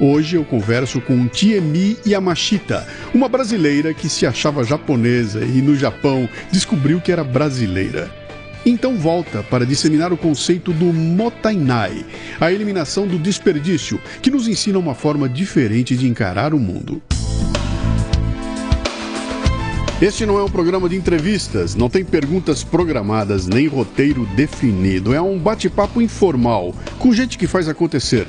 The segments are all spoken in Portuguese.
Hoje eu converso com Tiemi Yamashita, uma brasileira que se achava japonesa e no Japão descobriu que era brasileira. Então volta para disseminar o conceito do Motainai, a eliminação do desperdício, que nos ensina uma forma diferente de encarar o mundo. Este não é um programa de entrevistas, não tem perguntas programadas nem roteiro definido. É um bate-papo informal com gente que faz acontecer,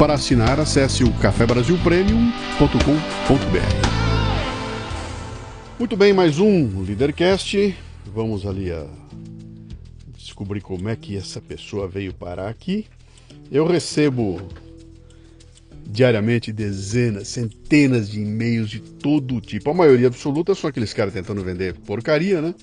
Para assinar, acesse o cafebrasilpremium.com.br. Muito bem, mais um Leadercast. Vamos ali a descobrir como é que essa pessoa veio parar aqui. Eu recebo diariamente dezenas, centenas de e-mails de todo tipo. A maioria absoluta são aqueles caras tentando vender porcaria, né?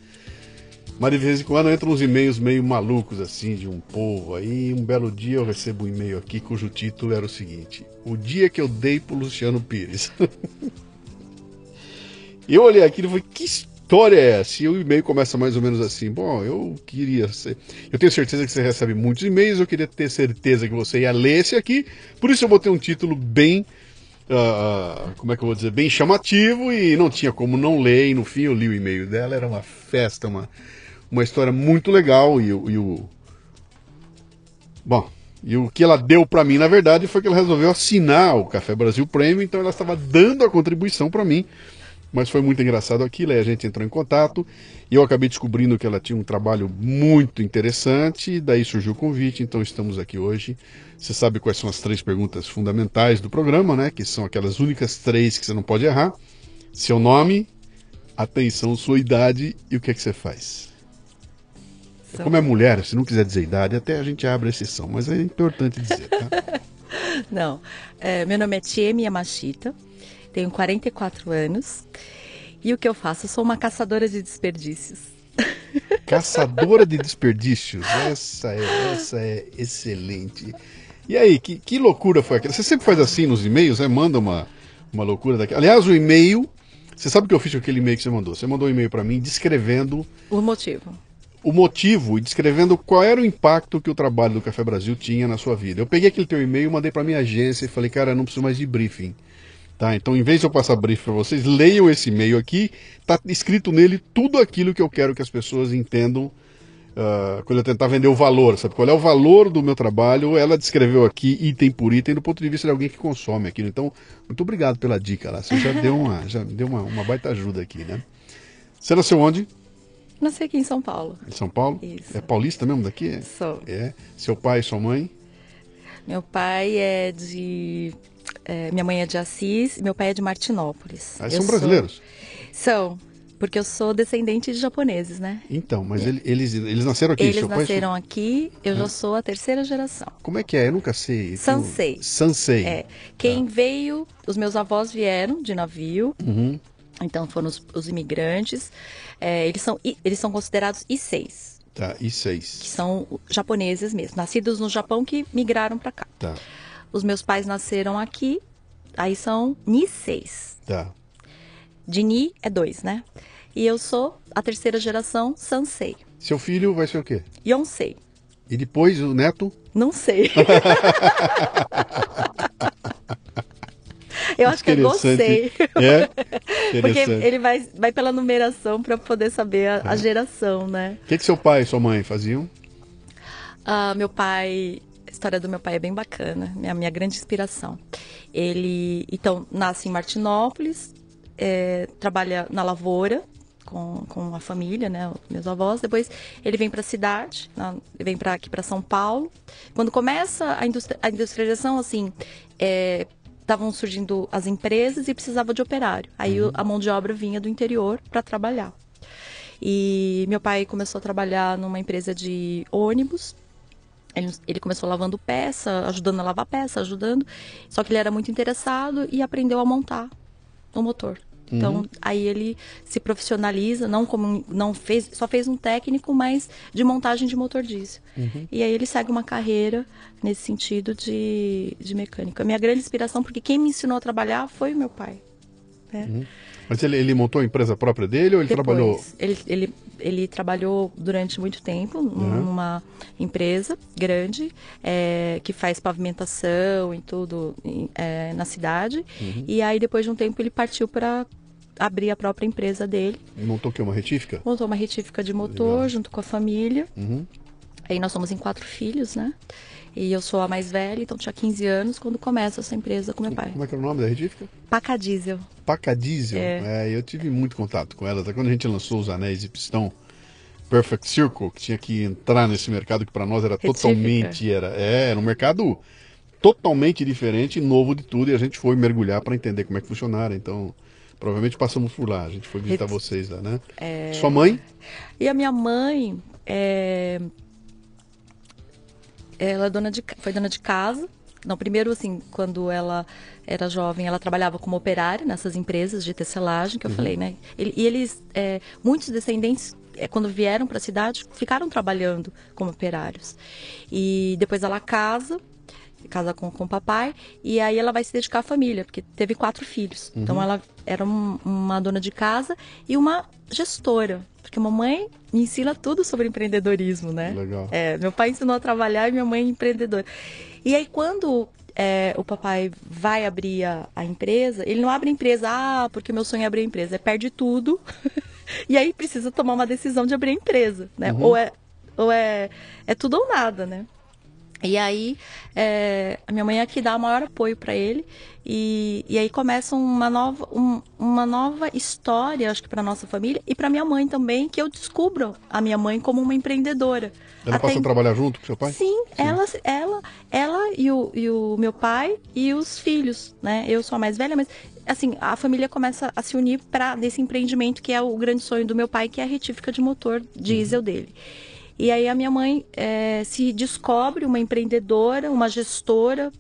Mas de vez em quando entram uns e-mails meio malucos assim de um povo. Aí um belo dia eu recebo um e-mail aqui cujo título era o seguinte: O dia que eu dei pro Luciano Pires. eu olhei aquilo e falei: Que história é essa? E o e-mail começa mais ou menos assim: Bom, eu queria ser. Eu tenho certeza que você recebe muitos e-mails, eu queria ter certeza que você ia ler esse aqui, por isso eu botei um título bem. Uh, como é que eu vou dizer? Bem chamativo e não tinha como não ler. E no fim eu li o e-mail dela, era uma festa, uma, uma história muito legal. E, e o. Bom, e o que ela deu para mim, na verdade, foi que ela resolveu assinar o Café Brasil Premium, então ela estava dando a contribuição para mim mas foi muito engraçado aquilo, aí a gente entrou em contato e eu acabei descobrindo que ela tinha um trabalho muito interessante, daí surgiu o convite, então estamos aqui hoje. Você sabe quais são as três perguntas fundamentais do programa, né? Que são aquelas únicas três que você não pode errar. Seu nome, atenção, sua idade e o que é que você faz. São... Como é mulher, se não quiser dizer idade, até a gente abre a exceção, mas é importante dizer, tá? não, é, meu nome é Tiemi Yamashita, tenho 44 anos. E o que eu faço? Eu sou uma caçadora de desperdícios. Caçadora de desperdícios? Essa é, essa é excelente. E aí, que, que loucura foi aquela? Você sempre faz assim nos e-mails, né? Manda uma, uma loucura daquela. Aliás, o e-mail. Você sabe o que eu fiz com aquele e-mail que você mandou? Você mandou um e-mail para mim descrevendo. O motivo. O motivo e descrevendo qual era o impacto que o trabalho do Café Brasil tinha na sua vida. Eu peguei aquele teu e-mail, mandei para minha agência e falei, cara, não preciso mais de briefing. Tá? Então, em vez de eu passar brief para vocês, leiam esse e-mail aqui. Tá escrito nele tudo aquilo que eu quero que as pessoas entendam uh, quando eu tentar vender o valor, sabe? Qual é o valor do meu trabalho? Ela descreveu aqui item por item do ponto de vista de alguém que consome aquilo. Então, muito obrigado pela dica lá. Você já deu uma, já deu uma, uma baita ajuda aqui, né? Você nasceu onde? Nasci aqui em São Paulo. Em São Paulo? Isso. É paulista mesmo daqui? Sou. É. Seu pai e sua mãe? Meu pai é de é, minha mãe é de Assis e meu pai é de Martinópolis. Ah, são brasileiros? São, porque eu sou descendente de japoneses, né? Então, mas é. eles, eles nasceram aqui? Eles nasceram aqui, eu já sou a terceira geração. Como é que é? Eu nunca sei. Sansei. Sansei. É. Quem tá. veio, os meus avós vieram de navio. Uhum. Então foram os, os imigrantes. É, eles, são, eles são considerados I6. Tá, I6. Que são japoneses mesmo, nascidos no Japão que migraram para cá. Tá. Os meus pais nasceram aqui, aí são Niseis. Tá. De Ni é dois, né? E eu sou a terceira geração Sansei. Seu filho vai ser o quê? Yonsei. E depois o neto? Não sei. Eu acho que é gostei. É? Porque ele vai, vai pela numeração para poder saber a, a é. geração, né? O que, que seu pai e sua mãe faziam? Uh, meu pai a história do meu pai é bem bacana, é a minha grande inspiração. Ele, então, nasce em Martinópolis, é, trabalha na lavoura, com, com a família, né, meus avós. Depois ele vem para a cidade, na- vem para aqui para São Paulo. Quando começa a, industri- a industrialização, assim, estavam surgindo as empresas e precisava de operário. Aí o- a mão de obra vinha do interior para trabalhar. E meu pai começou a trabalhar numa empresa de ônibus. Ele, ele começou lavando peça, ajudando a lavar peça, ajudando. Só que ele era muito interessado e aprendeu a montar o motor. Então, aí ele se profissionaliza, não como não fez, só fez um técnico, mas de montagem de motor diesel. E aí ele segue uma carreira nesse sentido de, de mecânica. Minha grande inspiração, porque quem me ensinou a trabalhar foi o meu pai. né? Mas ele, ele montou a empresa própria dele ou ele Depois, trabalhou? Ele, ele, ele trabalhou durante muito tempo Uhum. numa empresa grande é, que faz pavimentação e tudo é, na cidade. Uhum. E aí, depois de um tempo, ele partiu para abrir a própria empresa dele. Montou o quê? Uma retífica? Montou uma retífica de motor Legal. junto com a família. Uhum. Aí nós somos em quatro filhos, né? E eu sou a mais velha, então tinha 15 anos quando começa essa empresa com meu pai. Como é que é o nome da retífica? Paca Diesel. Paca Diesel. É. eu tive muito contato com ela. Até quando a gente lançou os anéis de pistão Perfect Circle, que tinha que entrar nesse mercado que para nós era Retífica. totalmente era, é, era um mercado totalmente diferente, novo de tudo, e a gente foi mergulhar para entender como é que funcionara. Então, provavelmente passamos por lá. A gente foi visitar Reti- vocês lá, né? É. Sua mãe? E a minha mãe, é, ela é dona de, foi dona de casa. Não, primeiro, assim, quando ela era jovem, ela trabalhava como operária nessas empresas de tecelagem, que eu falei, né? E eles, é, muitos descendentes, é, quando vieram para a cidade, ficaram trabalhando como operários. E depois ela casa, casa com, com o papai, e aí ela vai se dedicar à família, porque teve quatro filhos. Então ela era um- uma dona de casa e uma gestora, porque a mamãe me ensina tudo sobre empreendedorismo, né? Legal. É, meu pai ensinou a trabalhar e minha mãe é empreendedora. E aí quando é, o papai vai abrir a, a empresa, ele não abre a empresa, ah, porque meu sonho é abrir a empresa, é perde tudo. e aí precisa tomar uma decisão de abrir a empresa, né? Ou é ou é, é tudo ou nada, né? E aí, é, a minha mãe é que dá o maior apoio para ele. E, e aí começa uma nova, um- uma nova história, acho que para nossa família e para minha mãe também, que eu descubro a minha mãe como uma empreendedora. Ela Até passou a trabalhar junto com seu pai? Sim, Ela, ela, ela e o, e o meu pai e os filhos, né? Eu sou a mais velha, mas assim a família começa a se unir para desse empreendimento que é o grande sonho do meu pai, que é a retífica de motor diesel dele. E aí a minha mãe eh, se descobre uma empreendedora, uma gestora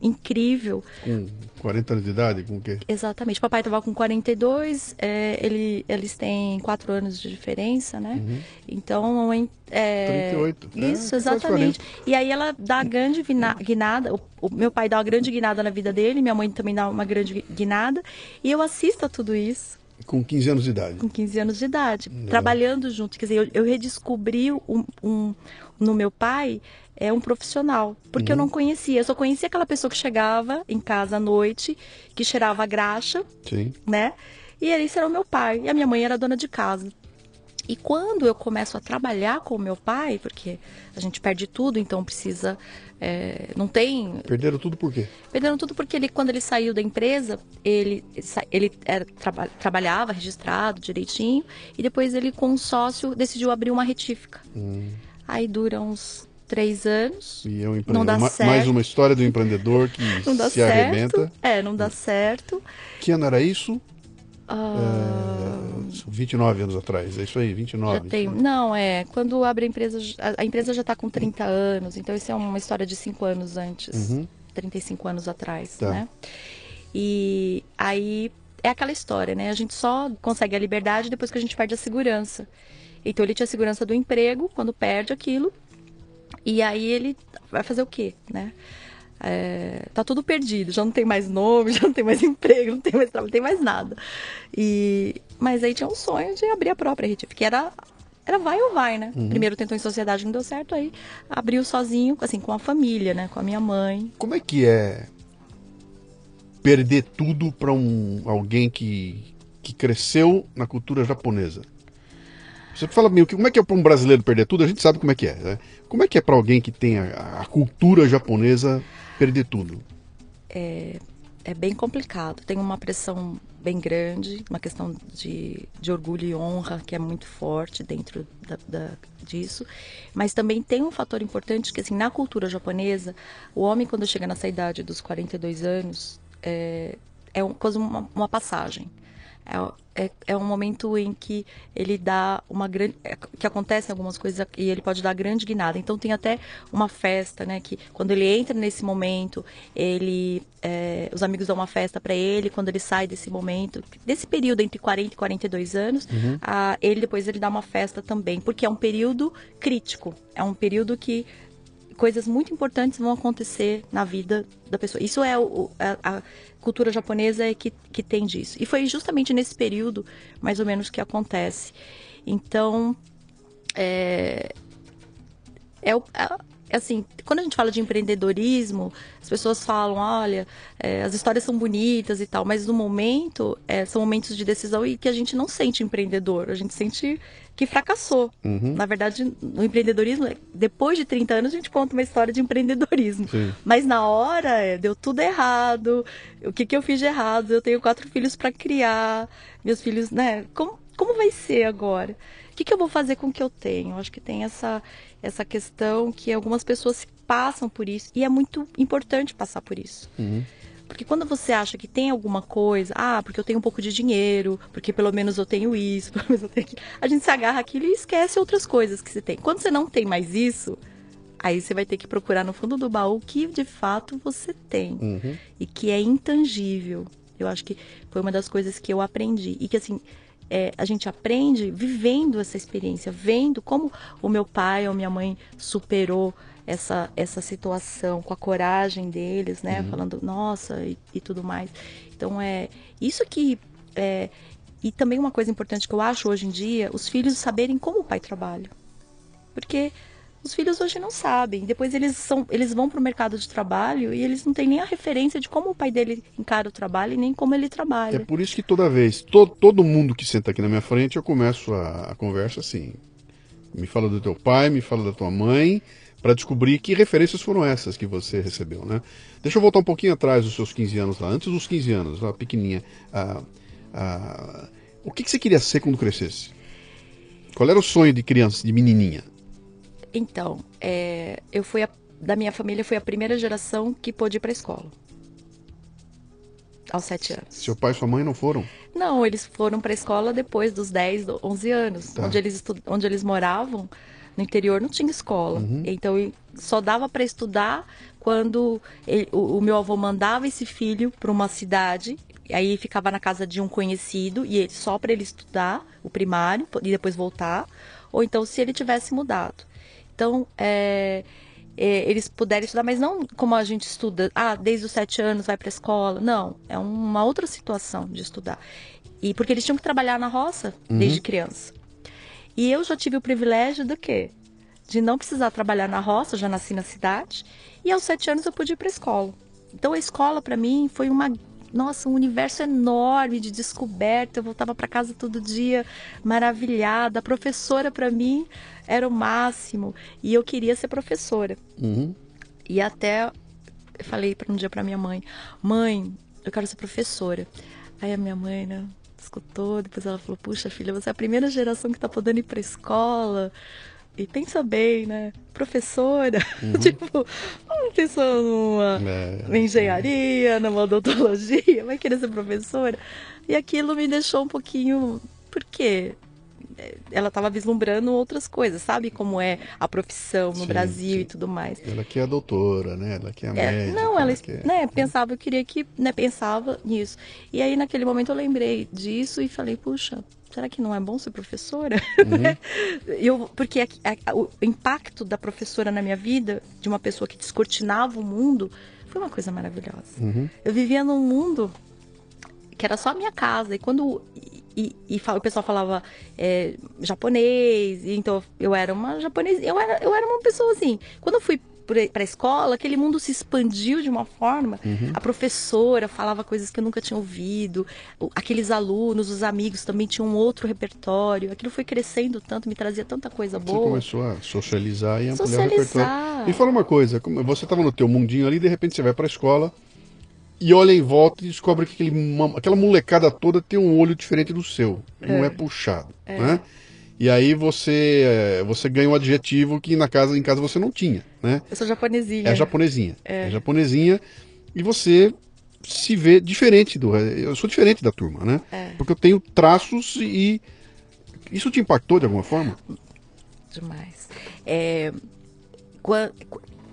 incrível. Com 40 anos de idade? Com o quê? Exatamente. O papai estava com 42, é, ele, eles têm quatro anos de diferença, né? Então, a mamãe. É, 38, é, Isso, exatamente. E aí ela dá a grande guinada, o, o meu pai dá uma grande guinada na vida dele, minha mãe também dá uma grande guinada, e eu assisto a tudo isso Com 15 anos de idade. com 15 anos de idade, trabalhando junto. Quer dizer, eu, eu redescobri um, um- no meu pai é um profissional, porque eu não conhecia. Eu só conhecia aquela pessoa que chegava em casa à noite, que cheirava a graxa, Sim. né? E esse era o meu pai. E a minha mãe era dona de casa. E quando eu começo a trabalhar com o meu pai, porque a gente perde tudo, então precisa. é, não tem Perderam tudo por quê? Perderam tudo porque ele, quando ele saiu da empresa, ele, ele era, traba- trabalhava registrado direitinho e depois ele, com um sócio, decidiu abrir uma retífica. Aí dura uns três anos. E é um empre- Não dá certo. Mais uma história do empreendedor que Não dá se certo. arrebenta. É, não dá certo. Que ano era isso? Ah, É, são 29 anos atrás. É isso aí, 29. já tem. Não, é. Quando abre a empresa, a, a empresa já está com 30 anos, então isso é uma história de 5 anos antes. 35 anos atrás, Tá. né? E aí é aquela história, né? A gente só consegue a liberdade depois que a gente perde a segurança. Então ele tinha a segurança do emprego quando perde aquilo. E aí ele vai fazer o quê, né? É, tá tudo perdido, já não tem mais nome, já não tem mais emprego, não tem mais trabalho, não tem mais nada. E, mas aí tinha um sonho de abrir a própria Retif, que era, era vai ou vai, né? Primeiro tentou em sociedade, não deu certo, aí abriu sozinho, assim, com a família, né? Com a minha mãe. Como é que é perder tudo para um alguém que, que cresceu na cultura japonesa? Você fala meio que como é que é para um brasileiro perder tudo? A gente sabe como é que é. Né? Como é que é para alguém que tem a, a cultura japonesa perder tudo? é bem complicado. Tem uma pressão bem grande, uma questão de, de orgulho e honra que é muito forte dentro da, da, disso. Mas também tem um fator importante que, assim, na cultura japonesa, o homem, quando chega nessa idade dos 42 anos, é, é um, quase uma, uma passagem. É, é, é, um momento em que ele dá uma grande. É, que acontecem algumas coisas e ele pode dar grande guinada. Então tem até uma festa, né? Que quando ele entra nesse momento, ele. É, os amigos dão uma festa para ele. Quando ele sai desse momento, desse período entre 40 e 42 anos, uhum. a, ele depois ele dá uma festa também. Porque é um período crítico. É um período que coisas muito importantes vão acontecer na vida da pessoa. Isso é o, a, a, cultura japonesa é que, que tem disso. E foi justamente nesse período, mais ou menos, que acontece. Então, é, é, é assim, quando a gente fala de empreendedorismo, as pessoas falam, olha, é, as histórias são bonitas e tal, mas no momento, é, são momentos de decisão e que a gente não sente empreendedor, a gente sente que fracassou. Uhum. Na verdade, no empreendedorismo, depois de 30 anos, a gente conta uma história de empreendedorismo. Sim. Mas na hora, é, deu tudo errado, o que, que eu fiz de errado? Eu tenho quatro filhos para criar, meus filhos, né? Como, como vai ser agora? O que, que eu vou fazer com o que eu tenho? Acho que tem essa essa questão que algumas pessoas passam por isso e é muito importante passar por isso. Uhum. Porque quando você acha que tem alguma coisa, ah, porque eu tenho um pouco de dinheiro, porque pelo menos eu tenho isso, pelo menos eu tenho aquilo, a gente se agarra aquilo e esquece outras coisas que você tem. Quando você não tem mais isso, aí você vai ter que procurar no fundo do baú o que de fato você tem uhum. e que é intangível. Eu acho que foi uma das coisas que eu aprendi e que assim é, a gente aprende vivendo essa experiência, vendo como o meu pai ou minha mãe superou essa, essa situação com a coragem deles, né? Uhum. Falando, nossa, e, e, tudo mais. Então, é isso que. É, e também uma coisa importante que eu acho hoje em dia, os filhos saberem como o pai trabalha. Porque os filhos hoje não sabem. Depois eles, são, eles vão para o mercado de trabalho e eles não têm nem a referência de como o pai dele encara o trabalho e nem como ele trabalha. É por isso que toda vez, to, todo mundo que senta aqui na minha frente, eu começo a, a conversa assim. Me fala do teu pai, me fala da tua mãe, para descobrir que referências foram essas que você recebeu, né? Deixa eu voltar um pouquinho atrás dos seus 15 anos lá, antes dos 15 anos, lá pequenininha. Ah, ah, o que, que você queria ser quando crescesse? Qual era o sonho de criança, de menininha? Então, é, eu fui a, da minha família fui a primeira geração que pôde ir para a escola. Aos sete anos. Seu pai e sua mãe não foram? Não, eles foram para a escola depois dos 10, 11 anos. Tá. Onde, eles onde eles moravam, no interior, não tinha escola. Uhum. Então, só dava para estudar quando ele, o, o, meu avô mandava esse filho para uma cidade. Aí ficava na casa de um conhecido e ele, só para ele estudar o primário e depois voltar. Ou então, se ele tivesse mudado. Então, é, é, eles puderem estudar, mas não como a gente estuda, ah, desde os sete anos vai para a escola. Não, é uma outra situação de estudar. E porque eles tinham que trabalhar na roça uhum. desde criança. E eu já tive o privilégio do quê? De não precisar trabalhar na roça, já nasci na cidade. E aos sete anos eu pude ir para a escola. Então a escola para mim foi uma nossa, um universo enorme de descoberta. Eu voltava para casa todo dia maravilhada. A professora para mim era o máximo e eu queria ser professora. Uhum. E até eu falei um dia para minha mãe: "Mãe, eu quero ser professora". Aí a minha mãe, né, escutou, depois ela falou: "Puxa, filha, você é a primeira geração que está podendo ir para escola". E pensa bem, né? Professora, uhum. tipo, uma pessoa numa, é, engenharia, é. numa odontologia, vai querer ser professora. E aquilo me deixou um pouquinho. Por quê? Ela estava vislumbrando outras coisas, sabe como é a profissão no sim, Brasil sim. e tudo mais. Ela que é a doutora, né? Ela que é a é, médica. Não, ela, ela que é... né, pensava, eu queria que, né, pensava nisso. E aí naquele momento eu lembrei disso e falei, puxa, será que não é bom ser professora? Uhum. eu, porque a, a, o impacto da professora na minha vida, de uma pessoa que descortinava o mundo, foi uma coisa maravilhosa. Uhum. Eu vivia num mundo que era só a minha casa. E quando. E, e, e o pessoal falava é, japonês, então eu era uma japonesa. Eu era, eu era uma pessoa assim. Quando eu fui para a escola, aquele mundo se expandiu de uma forma. Uhum. A professora falava coisas que eu nunca tinha ouvido, aqueles alunos, os amigos também tinham um outro repertório. Aquilo foi crescendo tanto, me trazia tanta coisa boa. Você começou a socializar e ampliar socializar. o repertório. E fala uma coisa, você estava no teu mundinho ali, de repente você vai para a escola e olha em volta e descobre que aquele, ma- aquela molecada toda tem um olho diferente do seu. Não é puxado, né? E aí você é, você ganha um adjetivo que na casa em casa você não tinha, né? Eu sou japonesinha. É japonesinha. É. japonesinha e você se vê diferente do. Eu sou diferente da turma, né? É. Porque eu tenho traços e. Isso te impactou de alguma forma? Demais. É,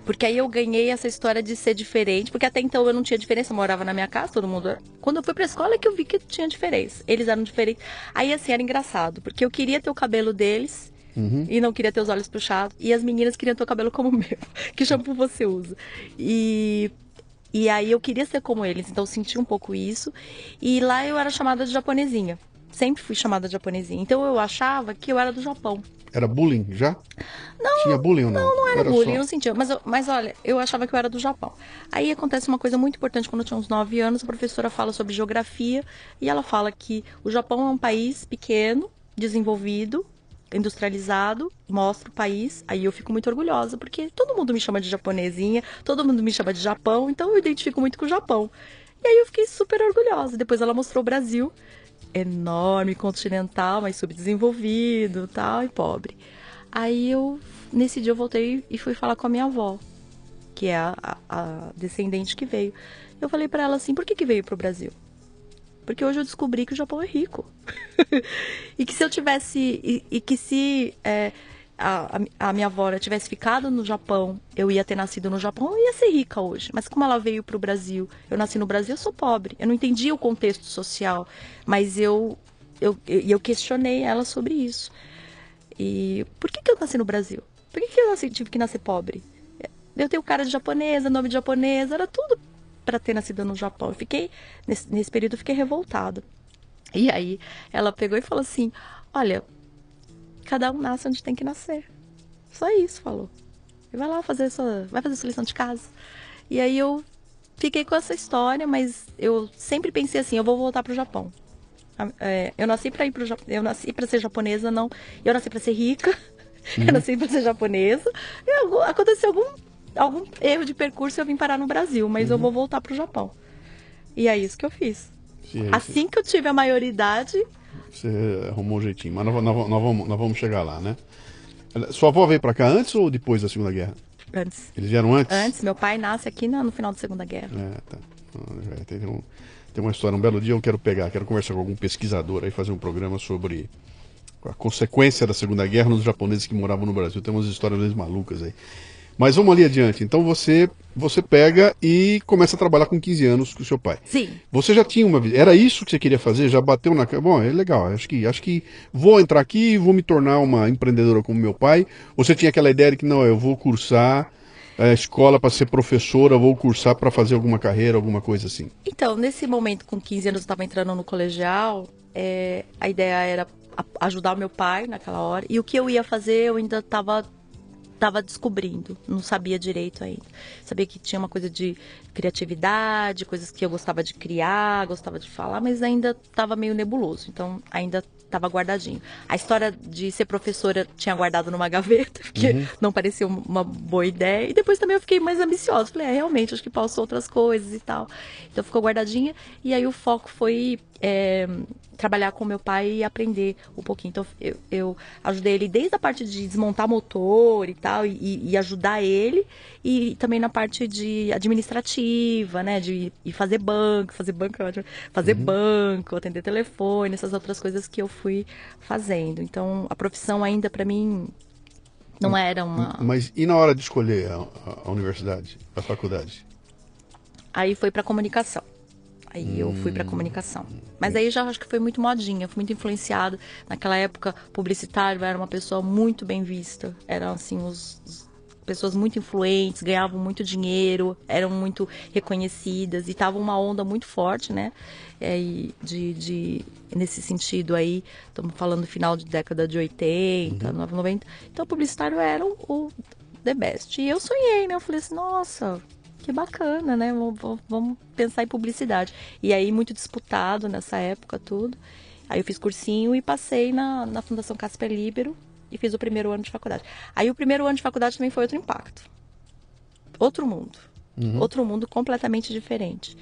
porque aí eu ganhei essa história de ser diferente, porque até então eu não tinha diferença, eu morava na minha casa, todo mundo. Quando eu fui pra escola é que eu vi que tinha diferença. Eles eram diferentes. Aí assim, era engraçado, porque eu queria ter o cabelo deles. E não queria ter os olhos puxados. E as meninas queriam ter o cabelo como o meu. Que shampoo você usa? E, e aí eu queria ser como eles, então eu senti um pouco isso. E lá eu era chamada de japonesinha. Sempre fui chamada de japonesinha. Então eu achava que eu era do Japão. Era bullying já? Não. Tinha bullying ou não? Não, Não era, bullying, eu só... não sentia. Mas, eu- mas olha, eu achava que eu era do Japão. Aí acontece uma coisa muito importante quando eu tinha uns 9 anos, a professora fala sobre geografia e ela fala que o Japão é um país pequeno, desenvolvido, industrializado, mostra o país. Aí eu fico muito orgulhosa, porque todo mundo me chama de japonesinha, todo mundo me chama de Japão, então eu identifico muito com o Japão. E aí eu fiquei super orgulhosa. Depois ela mostrou o Brasil, enorme, continental, mas subdesenvolvido, tal, e pobre. Aí eu, nesse dia eu voltei e fui falar com a minha avó, que é a, a- descendente que veio. Eu falei pra ela assim, por que que veio pro Brasil? Porque hoje eu descobri que o Japão é rico. e que se eu tivesse. E, e que se é, a, a- minha avó tivesse ficado no Japão, eu ia ter nascido no Japão, eu ia ser rica hoje. Mas como ela veio pro Brasil, eu nasci no Brasil, eu sou pobre. Eu não entendia o contexto social. Mas eu, eu, eu, eu questionei ela sobre isso. E por que, que eu nasci no Brasil? Por que, que eu nasci- tive que nascer pobre? Eu tenho cara de japonesa, nome de japonesa, era tudo para ter nascido no Japão. Eu fiquei, nesse, nesse período, eu fiquei revoltada. E aí, ela pegou e falou assim: Olha, cada um nasce onde tem que nascer. Só isso, falou. E vai lá fazer sua, vai fazer sua lição de casa. E aí eu fiquei com essa história, mas eu sempre pensei assim: eu vou voltar pro Japão. É, eu nasci para ir pro Japão, eu nasci para ser japonesa, não. Eu nasci para ser rica. Eu nasci para ser japonesa. E algu- aconteceu algum algum erro de percurso e eu vim parar no Brasil, mas eu vou voltar pro Japão. E é isso que eu fiz. Sim, Assim que eu tive a maioridade, Você arrumou um jeitinho. Mas nós, nós- nós vamos, nós vamos chegar lá, né? Sua avó veio pra cá antes ou depois da Segunda Guerra? antes, Eles vieram antes? antes meu pai nasce aqui na- no final da Segunda Guerra. É, tá. Tem, um- tem uma história. Um belo dia eu quero pegar, quero conversar com algum pesquisador aí, fazer um programa sobre a consequência da Segunda Guerra nos japoneses que moravam no Brasil. Tem umas histórias meio malucas aí. Mas vamos ali adiante. Então você você pega e começa a trabalhar com 15 anos com o seu pai. Sim. Você já tinha uma era isso que você queria fazer? Já bateu na bom, é legal. Acho que acho que vou entrar aqui e vou me tornar uma empreendedora como meu pai. Ou você tinha aquela ideia de que não, eu vou cursar a escola para ser professora, vou cursar para fazer alguma carreira, alguma coisa assim. Então, nesse momento, com 15 anos, eu estava entrando no colegial, é, a ideia era ajudar o meu pai naquela hora. E o que eu ia fazer, eu ainda estava tava descobrindo, não sabia direito ainda. Sabia que tinha uma coisa de criatividade, coisas que eu gostava de criar, gostava de falar, mas ainda estava meio nebuloso, então ainda estava guardadinho. A história de ser professora tinha guardado numa gaveta, porque não parecia um- uma boa ideia. E depois também eu fiquei mais ambiciosa. Falei, é, realmente, acho que posso outras coisas e tal. Então ficou guardadinha. E aí o foco foi é, trabalhar com meu pai e aprender um pouquinho. Então eu, eu ajudei ele desde a parte de desmontar motor e tal, e, e ajudar ele, e também na parte de administrativa, né? De ir fazer banco, fazer banco, é fazer banco, atender telefone, essas outras coisas que eu fui fazendo. Então a profissão ainda para mim não era uma. Mas e na hora de escolher a, a- a universidade, a faculdade? Aí foi pra comunicação. Aí eu fui pra comunicação. Mas aí já acho que foi muito modinha, fui muito influenciada. Naquela época, publicitário era uma pessoa muito bem vista. Eram assim os, os- pessoas muito influentes, ganhavam muito dinheiro, eram muito reconhecidas e tava uma onda muito forte, né? É, e de, de nesse sentido aí, estamos falando final de década de 80, 90. Então, publicitário era o, o the best. E eu sonhei, né? Eu falei assim, nossa, que bacana, né? Vamos- Vamos pensar em publicidade. E aí, muito disputado nessa época, tudo. Aí eu fiz cursinho e passei na, na Fundação Casper Libero e fiz o primeiro ano de faculdade. Aí o primeiro ano de faculdade também foi outro impacto. Outro mundo. Outro mundo completamente diferente.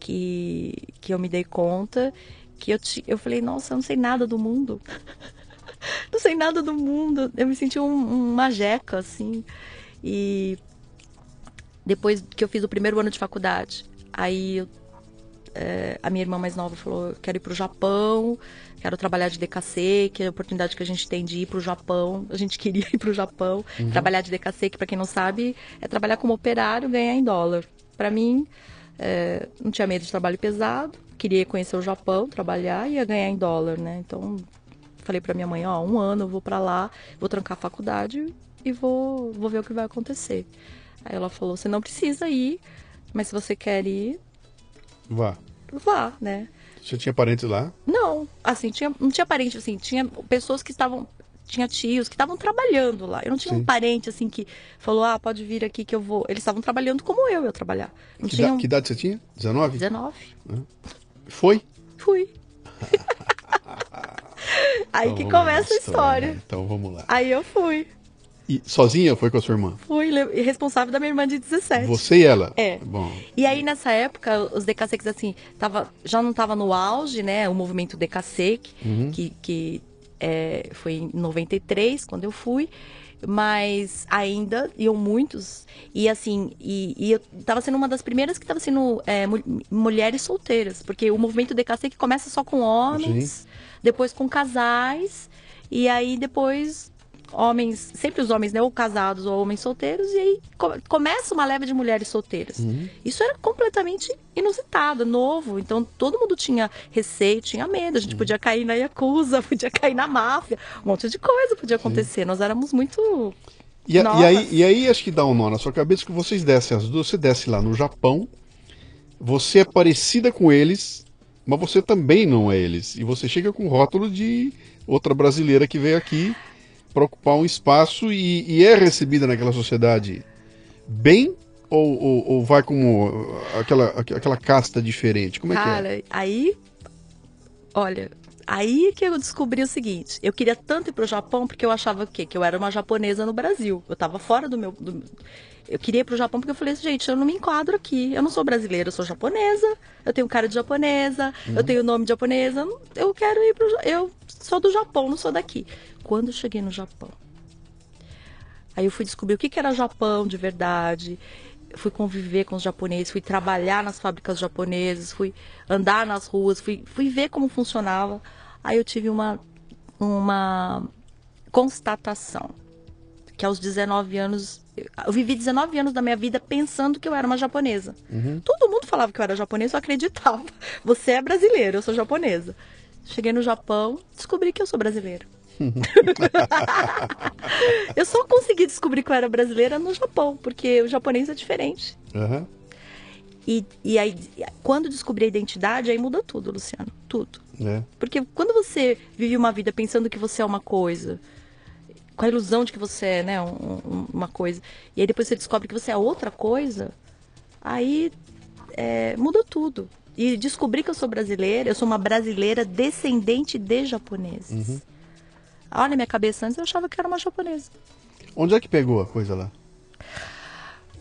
que, que eu me dei conta que eu, ti- eu falei, nossa, eu não sei nada do mundo. não sei nada do mundo. Eu me senti um, uma jeca, assim. E depois que eu fiz o primeiro ano de faculdade, aí é, a minha irmã mais nova falou: quero ir pro Japão, quero trabalhar de DKC, que é a oportunidade que a gente tem de ir pro Japão. A gente queria ir pro Japão, trabalhar de DKC, que para quem não sabe, é trabalhar como operário, ganhar em dólar. Para mim, é, não tinha medo de trabalho pesado, queria conhecer o Japão, trabalhar e ia ganhar em dólar, né? Então, falei para minha mãe: ó, um ano eu vou para lá, vou trancar a faculdade e vou, vou ver o que vai acontecer. Aí ela falou: você não precisa ir, mas se você quer ir, Vá. vá, né? Você tinha parentes lá? Não, assim, tinha, não tinha parente, assim, tinha pessoas que estavam. Tinha tios que estavam trabalhando lá. Eu não tinha Sim. um parente, assim, que falou, ah, pode vir aqui que eu vou. Eles estavam trabalhando como eu ia trabalhar. Não Que, tinha. da- que idade você tinha? 19? 19. Foi? Fui. Aí que Então vamos começa a lá, história. né? Então vamos lá. Aí eu fui. E sozinha foi com a sua irmã? Fui responsável da minha irmã de 17. Você e ela? É. Bom, E aí, nessa época, os DKSECs, assim, tava, já não tava no auge, né? O movimento DKSEC, que, que é, foi em 93, quando eu fui. Mas ainda iam muitos. E assim, e, e eu tava sendo uma das primeiras que tava sendo é, mu- mulheres solteiras. Porque o movimento DKSEC começa só com homens, depois com casais, e aí depois homens, sempre os homens, né, ou casados ou homens solteiros, e aí co- começa uma leva de mulheres solteiras. Isso era completamente inusitado, novo. Então todo mundo tinha receio, tinha medo. A gente podia cair na Yakuza, podia cair na máfia, um monte de coisa podia acontecer. Nós éramos muito. E, a- e aí, e aí acho que dá um nó na sua cabeça que vocês descem as duas, você desce lá no Japão, você é parecida com eles, mas você também não é eles. E você chega com o rótulo de outra brasileira que veio aqui para ocupar um espaço e, e é recebida naquela sociedade bem ou, ou- ou vai como aquela, aquela casta diferente? Como é que é? Cara, aí. Olha, aí que eu descobri o seguinte: eu queria tanto ir pro Japão porque eu achava o quê? Que eu era uma japonesa no Brasil. Eu tava fora do meu. do- Eu queria ir pro Japão porque eu falei assim, gente, eu não me enquadro aqui. Eu não sou brasileira, eu sou japonesa. Eu tenho cara de japonesa, eu tenho nome de japonesa. eu quero ir pro. Eu sou do Japão, não sou daqui. Quando eu cheguei no Japão, Aí eu fui descobrir o que, que era Japão de verdade. Fui conviver com os japoneses, fui trabalhar nas fábricas japonesas, fui andar nas ruas, fui, fui ver como funcionava. Aí eu tive uma, uma constatação. Que aos 19 anos. Eu vivi 19 anos da minha vida pensando que eu era uma japonesa. Todo mundo falava que eu era japonesa, eu acreditava. Você é brasileira, eu sou japonesa. Cheguei no Japão, descobri que eu sou brasileira. eu só consegui descobrir que eu era brasileira no Japão, porque o japonês é diferente. Aham. E, e aí, quando descobri a identidade, aí muda tudo, Luciano. Tudo. É. Porque quando você vive uma vida pensando que você é uma coisa, com a ilusão de que você é, né, um- um- uma coisa, e aí depois você descobre que você é outra coisa, aí é, muda tudo. E descobri que eu sou brasileira, eu sou uma brasileira descendente de japoneses. Olha, minha cabeça antes eu achava que era uma japonesa. Onde é que pegou a coisa lá?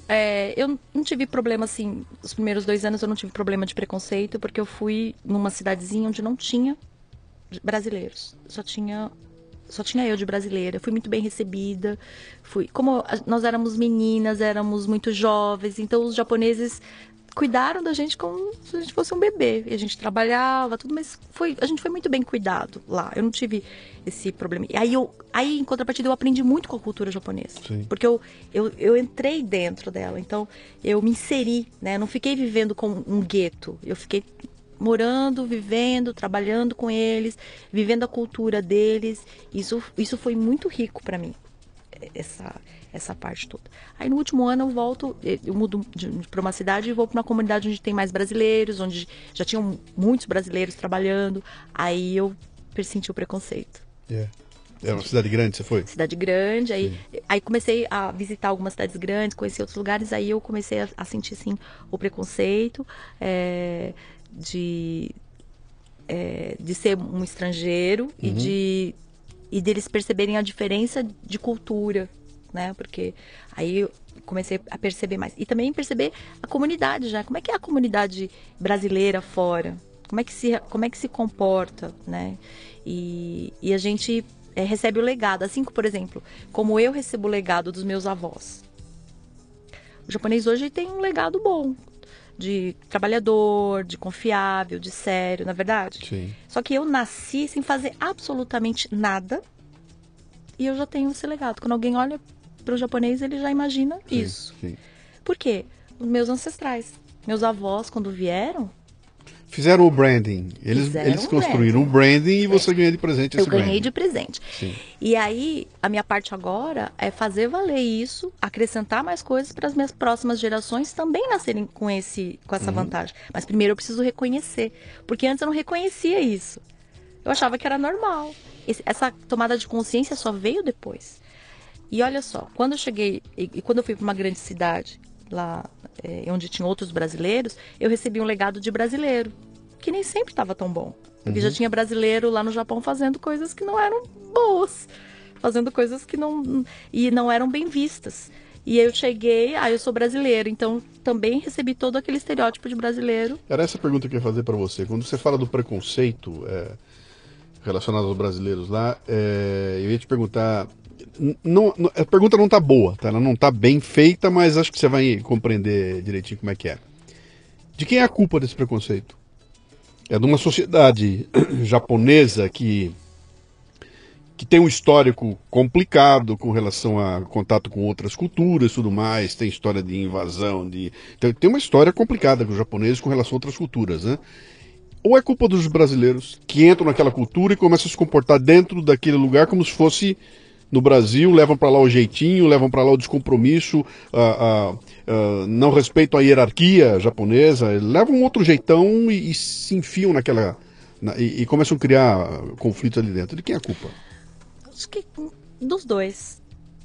É, eu não tive problema, assim, os primeiros dois anos eu não tive problema de preconceito, porque eu fui numa cidadezinha onde não tinha brasileiros. Só tinha, só tinha eu de brasileira. Fui muito bem recebida. Fui, como nós éramos meninas, éramos muito jovens, então os japoneses cuidaram da gente como se a gente fosse um bebê. E a gente trabalhava, tudo, mas foi, a gente foi muito bem cuidado lá. Eu não tive esse problema. E aí, eu, aí em contrapartida, eu aprendi muito com a cultura japonesa. Sim. Porque eu, eu, eu entrei dentro dela, então eu me inseri, né? Eu não fiquei vivendo como um gueto. Eu fiquei morando, vivendo, trabalhando com eles, vivendo a cultura deles. Isso, isso foi muito rico para mim, essa, essa parte toda. Aí no último ano eu volto, eu mudo para uma cidade e vou para uma comunidade onde tem mais brasileiros, onde já tinham muitos brasileiros trabalhando. Aí eu senti o preconceito É. É uma cidade grande, você foi? cidade grande, aí, aí comecei a visitar algumas cidades grandes, conhecer outros lugares, aí eu comecei a, a sentir, assim, o preconceito é, de, é, de ser um estrangeiro e de e deles perceberem a diferença de cultura né? Porque aí eu comecei a perceber mais. E também perceber a comunidade já. Como é que é a comunidade brasileira fora? Como é que se, como é que se comporta, né? E, e a gente é, recebe o legado. Assim por exemplo, como eu recebo o legado dos meus avós. O japonês hoje tem um legado bom. De trabalhador, de confiável, de sério, na é verdade? Sim. Só que eu nasci sem fazer absolutamente nada. E eu já tenho esse legado. Quando alguém olha para o japonês, ele já imagina sim, isso. Sim. Por quê? Meus ancestrais. Meus avós, quando vieram, Fizeram o branding. Eles, Fizeram eles construíram o branding e você ganha de presente eu esse ganhei branding. de presente. Sim. E aí, a minha parte agora é fazer valer isso, acrescentar mais coisas para as minhas próximas gerações também nascerem com, esse, com Uhum. essa vantagem. Mas primeiro eu preciso reconhecer. Porque antes eu não reconhecia isso. Eu achava que era normal. Esse- essa tomada de consciência só veio depois. E olha só, quando eu cheguei, e, e quando eu fui para uma grande cidade, lá é, onde tinha outros brasileiros, eu recebi um legado de brasileiro, que nem sempre estava tão bom. Porque já tinha brasileiro lá no Japão fazendo coisas que não eram boas, fazendo coisas que não e não eram bem vistas. E eu cheguei, ah, eu sou brasileiro, então também recebi todo aquele estereótipo de brasileiro. Era essa a pergunta que eu ia fazer para você. Quando você fala do preconceito é, relacionado aos brasileiros lá, é, eu ia te perguntar. Não, a pergunta não tá boa, tá? Ela não tá bem feita, mas acho que você vai compreender direitinho como é que é. De quem é a culpa desse preconceito? É de uma sociedade japonesa que que tem um histórico complicado com relação a contato com outras culturas tudo mais, tem história de invasão, de tem, tem uma história complicada com os japoneses com relação a outras culturas, né? Ou é culpa dos brasileiros que entram naquela cultura e começam a se comportar dentro daquele lugar como se fosse no Brasil, levam para lá o jeitinho, levam para lá o descompromisso, ah, ah, ah, não respeitam a hierarquia japonesa, levam um outro jeitão e, e se enfiam naquela. na- e, e começam a criar conflitos ali dentro. De quem é a culpa? Acho que dos dois.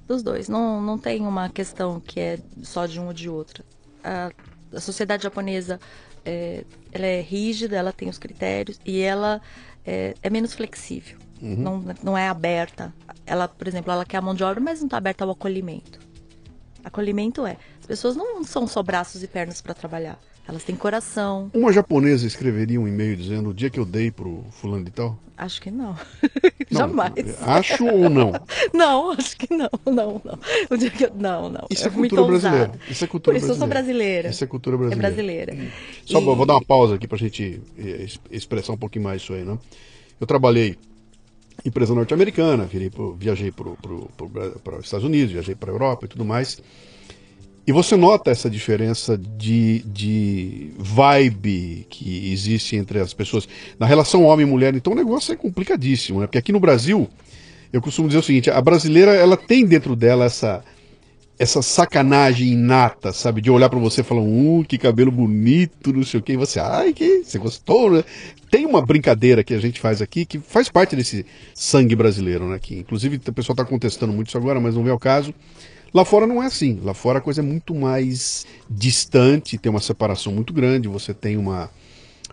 Dos dois. Não, não tem uma questão que é só de um ou de outra. A, a sociedade japonesa é, ela é rígida, ela tem os critérios e ela é, é menos flexível. Não, não é aberta. Ela, por exemplo, ela quer a mão de obra, mas não está aberta ao acolhimento. Acolhimento é. As pessoas não são só braços e pernas para trabalhar. Elas têm coração. Uma japonesa escreveria um e-mail dizendo o dia que eu dei pro fulano de tal? Acho que não. Não, Jamais. Acho ou não? Não, acho que não, não, não. O dia que eu... Não, não. Isso é muito cultura ousado. brasileira. Isso é cultura Por isso eu sou brasileira. Isso é cultura É brasileira. brasileira. Só E- vou dar uma pausa aqui pra gente eh, es- expressar um pouquinho mais isso aí, né? Eu trabalhei empresa norte-americana, viajei para os Estados Unidos, viajei para a Europa e tudo mais. E você nota essa diferença de, de vibe que existe entre as pessoas. Na relação homem e mulher, então o negócio é complicadíssimo, né? Porque aqui no Brasil, eu costumo dizer o seguinte, a brasileira, ela tem dentro dela essa essa sacanagem inata, sabe? De olhar pra você e falar, uh, que cabelo bonito, não sei o que, e você, ai, que você gostou, né? Tem uma brincadeira que a gente faz aqui que faz parte desse sangue brasileiro, né? Que, inclusive, o pessoal tá contestando muito isso agora, mas não vê o caso. Lá fora não é assim. Lá fora a coisa é muito mais distante, tem uma separação muito grande, você tem uma.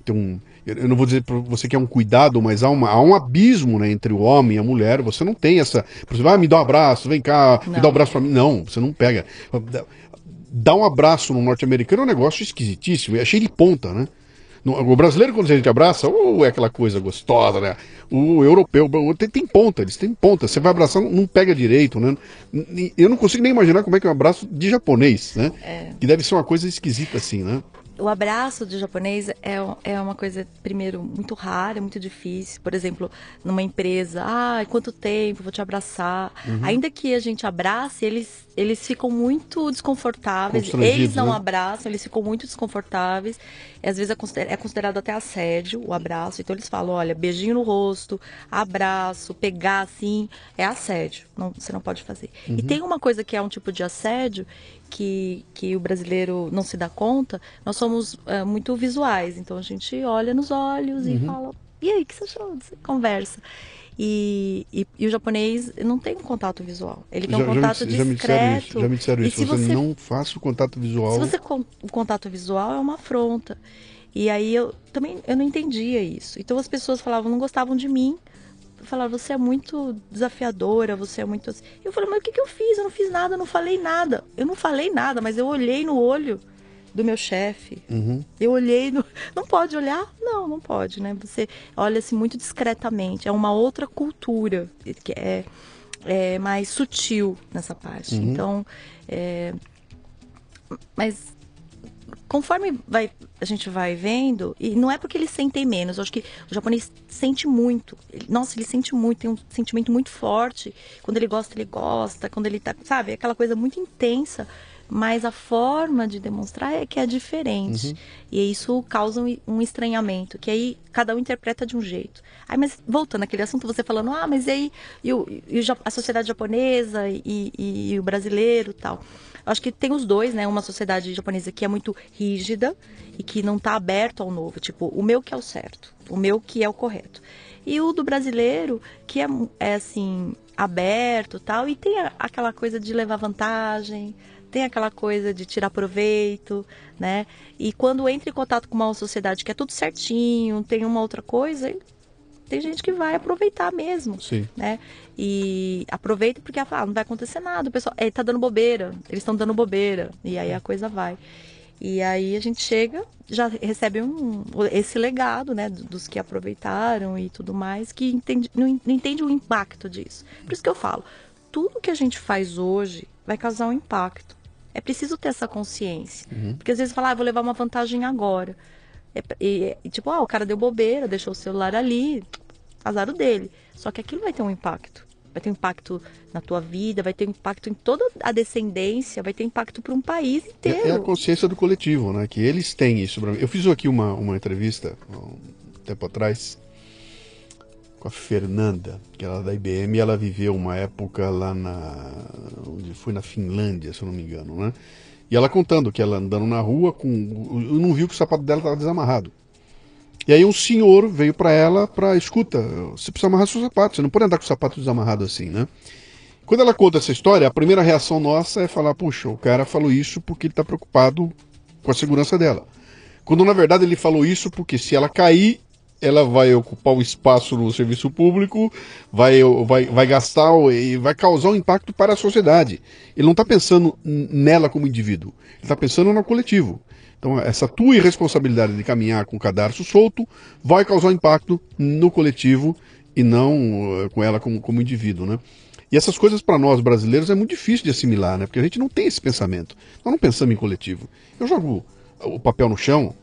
Tem um, eu não vou dizer para você que é um cuidado, mas há, uma, há um abismo né, entre o homem e a mulher. Você não tem essa. Por exemplo, ah, me dá um abraço, vem cá, me Não. dá um abraço para mim. Não, você não pega. Dá- Dar um abraço no norte-americano é um negócio esquisitíssimo, é cheio de ponta, né? O brasileiro, quando a gente abraça, ou é aquela coisa gostosa, né? O europeu tem, tem ponta, eles têm ponta. Você vai abraçar, não, pega direito, né? Eu não consigo nem imaginar como é que é um abraço de japonês, né? Que deve ser uma coisa esquisita assim, né? O abraço de japonês é, é uma coisa, primeiro, muito rara, muito difícil. Por exemplo, numa empresa, ah, quanto tempo, vou te abraçar. Uhum. Ainda que a gente abrace, eles, eles ficam muito desconfortáveis. Eles não né? abraçam, eles ficam muito desconfortáveis. Às vezes é é considerado até assédio o abraço. Então eles falam, olha, beijinho no rosto, abraço, pegar assim, é assédio. Não, você não pode fazer. Uhum. E tem uma coisa que é um tipo de assédio que, que o brasileiro não se dá conta, nós somos é, muito visuais, então a gente olha nos olhos Uhum. e fala, e aí, o que você achou? Você conversa. E, e, e o japonês não tem um contato visual, ele tem um contato me, já me disseram discreto. isso. Já me disseram e isso. se Você, você, não faça o contato visual. se você o contato visual é uma afronta. E aí eu também eu não entendia isso. Então as pessoas falavam, não gostavam de mim falaram, você é muito desafiadora, você é muito. assim." Eu falei, mas o que, que eu fiz? Eu não fiz nada, eu não falei nada. Eu não falei nada, mas eu olhei no olho do meu chefe. Uhum. Eu olhei no. Não pode olhar? Não, não pode, né? Você olha-se muito discretamente. É uma outra cultura que é, é mais sutil nessa parte. Uhum. Então, é, mas conforme vai, a gente vai vendo, e não é porque eles sentem menos, eu acho que o japonês sente muito. Ele- nossa, ele sente muito, tem um sentimento muito forte. Quando ele gosta, ele gosta. Quando ele tá, sabe, aquela coisa muito intensa. Mas a forma de demonstrar é que é diferente. E isso causa um, estranhamento, que aí cada um interpreta de um jeito. Aí, mas voltando àquele assunto, você falando, ah, mas e aí e o- e o a sociedade japonesa e, e- e o brasileiro tal. Eu Acho que tem os dois, né? Uma sociedade japonesa que é muito rígida e que não está aberto ao novo. Tipo, o meu que é o certo, o meu que é o correto. E o do brasileiro, que é, é assim, aberto tal, e tem a- aquela coisa de levar vantagem, tem aquela coisa de tirar proveito, né? E quando entra em contato com uma sociedade que é tudo certinho, tem uma outra coisa, tem gente que vai aproveitar mesmo Sim. né? E aproveita porque fala, ah, não vai acontecer nada, o pessoal, ele tá dando bobeira, eles estão dando bobeira, e aí a coisa vai. E aí a gente chega, já recebe um, esse legado, né, dos que aproveitaram e tudo mais, que entende, não, en- não entende o impacto disso. Por isso que eu falo, tudo que a gente faz hoje vai causar um impacto. É preciso ter essa consciência. Porque às vezes fala, ah, vou levar uma vantagem agora. É, e- e, tipo, ah, o cara deu bobeira, deixou o celular ali, azar o dele. Só que aquilo vai ter um impacto. Vai ter um impacto na tua vida, vai ter um impacto em toda a descendência, vai ter impacto para um país É, inteiro. é a consciência do coletivo, né? Que eles têm isso. Eu fiz aqui uma, uma entrevista um tempo atrás com a Fernanda, que ela é da IBM, ela viveu uma época lá na. onde foi na Finlândia, se eu não me engano, né? E ela contando que ela andando na rua com. Não viu que o sapato dela estava desamarrado. E aí um senhor veio para ela para escuta, você precisa amarrar seu sapato, você não pode andar com o sapato desamarrado assim, né? Quando ela conta essa história, a primeira reação nossa é falar, puxa, o cara falou isso porque ele está preocupado com a segurança dela. Quando na verdade ele falou isso porque se ela cair, ela vai ocupar um espaço no serviço público, vai, vai, vai gastar o- e vai causar um impacto para a sociedade. Ele não está pensando nela como indivíduo, ele está pensando no coletivo. Então, essa tua irresponsabilidade de caminhar com o cadarço solto vai causar impacto no coletivo e não eh, com ela como, como indivíduo, né? E essas coisas para nós brasileiros é muito difícil de assimilar, né? Porque a gente não tem esse pensamento. Nós não pensamos em coletivo. Eu jogo o papel no chão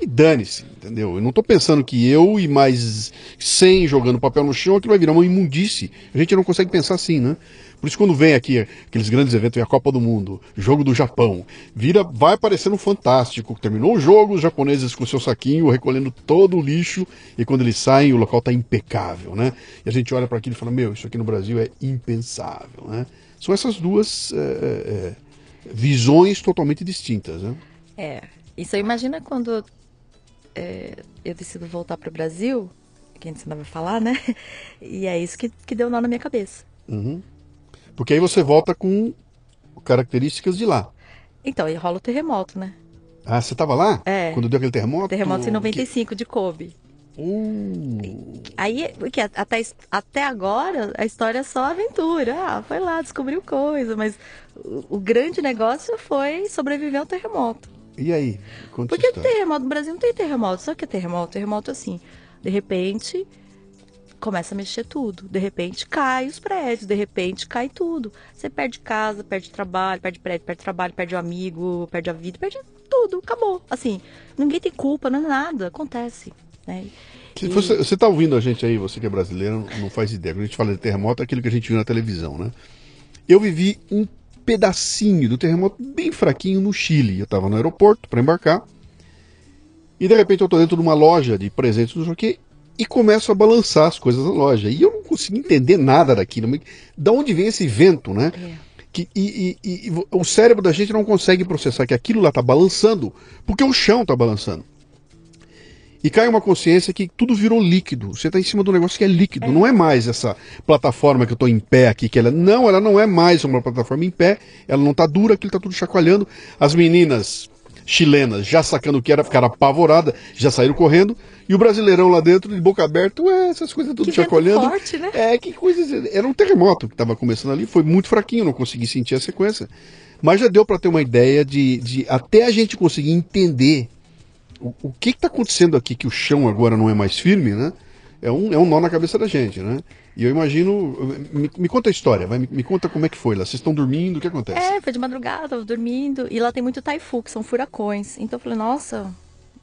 e dane-se, entendeu? Eu não estou pensando que eu e mais 100 jogando papel no chão, aquilo vai virar uma imundice. A gente não consegue pensar assim, né? Por isso quando vem aqui aqueles grandes eventos, vem a Copa do Mundo, jogo do Japão, vira, vai aparecendo um fantástico. Terminou o jogo, os japoneses com seu saquinho recolhendo todo o lixo e quando eles saem o local está impecável, né? E a gente olha para aquilo e fala, meu, isso aqui no Brasil é impensável, né? São essas duas é, é, visões totalmente distintas, né? É. Isso aí imagina quando é, eu decido voltar para o Brasil, que a gente ainda vai falar, né? E é isso que, que deu nó na minha cabeça. Uhum. Porque aí você volta com características de lá. Então, aí rola o terremoto, né? Ah, você estava lá? É. Quando deu aquele terremoto? Terremoto em Que- 95 de Kobe. Uh, Aí, porque até, até agora a história é só aventura. Ah, foi lá, descobriu coisa, mas o, o grande negócio foi sobreviver ao terremoto. E aí? Conta Porque terremoto no Brasil não tem terremoto. Sabe o que é terremoto? Terremoto assim, de repente começa a mexer tudo. De repente cai os prédios, de repente cai tudo. Você perde casa, perde trabalho, perde prédio, perde trabalho, perde o amigo, perde a vida, perde tudo, acabou. Assim, ninguém tem culpa, não é nada, acontece. Né? Se E- você, você tá ouvindo a gente aí, você que é brasileiro, não faz ideia. Quando a gente fala de terremoto, é aquilo que a gente viu na televisão, né? Eu vivi um pedacinho do terremoto bem fraquinho no Chile. Eu estava no aeroporto para embarcar. E de repente eu tô dentro de uma loja de presentes, não sei o quê, e começo a balançar as coisas da loja. E eu não consegui entender nada daquilo. Da onde vem esse vento, né? É. Que, e, e- e- e o cérebro da gente não consegue processar que aquilo lá tá balançando, porque o chão tá balançando. E cai uma consciência que tudo virou líquido. Você está em cima de um negócio que é líquido. Não é mais essa plataforma que eu estou em pé aqui. Que ela, não, ela não é mais uma plataforma em pé. Ela não está dura, aquilo está tudo chacoalhando. As meninas chilenas já sacando o que era, ficaram apavoradas, já saíram correndo, e o brasileirão lá dentro, de boca aberta, ué, essas coisas tudo Que chacoalhando. forte, né? É, que coisas. Era um terremoto que estava começando ali, foi muito fraquinho, não consegui sentir a sequência. Mas já deu para ter uma ideia de, de até a gente conseguir entender o, o que está acontecendo aqui, que o chão agora não é mais firme, né? É um, é um nó na cabeça da gente, né? E eu imagino. Me, me conta a história, vai, me, me conta como é que foi lá. Vocês estão dormindo, o que acontece? É, foi de madrugada, tava dormindo. E lá tem muito taifu, que são furacões. Então eu falei, nossa,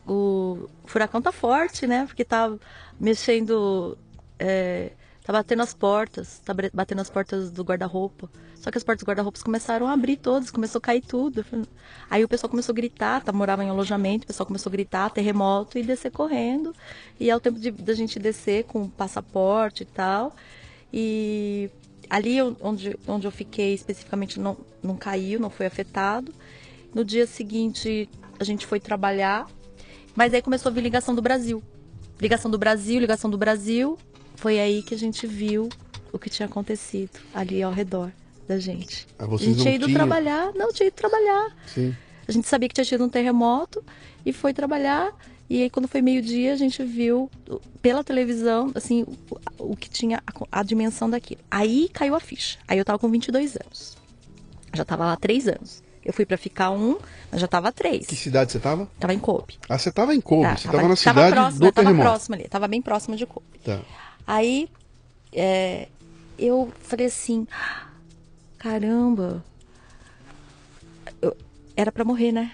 o furacão tá forte, né? Porque tá mexendo. é, tá batendo as portas, tá batendo as portas do guarda-roupa. Só que as portas do guarda-roupas começaram a abrir todas, começou a cair tudo. Aí o pessoal começou a gritar, tá, morava em alojamento, o pessoal começou a gritar, terremoto, e descer correndo. E é o tempo de, da gente descer com passaporte e tal. E ali onde, onde eu fiquei especificamente não, não caiu, não foi afetado. No dia seguinte a gente foi trabalhar, mas aí começou a vir ligação do Brasil. Ligação do Brasil, ligação do Brasil. Foi aí que a gente viu o que tinha acontecido ali ao redor da gente. Ah, a gente tinha ido tinham- trabalhar, não tinha ido trabalhar. Sim. A gente sabia que tinha tido um terremoto e foi trabalhar. E aí, quando foi meio-dia, a gente viu pela televisão, assim, o, o que tinha, a, a dimensão daquilo. Aí caiu a ficha. Aí eu tava com 22 anos. Já tava lá há três anos. Eu fui pra ficar um, mas já tava três. Que cidade você estava? Tava em Cope. Ah, você estava em Kobe, Tá, você estava na cidade próximo, do tava terremoto. próximo ali, tava bem próximo de Cope. Tá. Aí é, eu falei assim, caramba, eu- era pra morrer, né?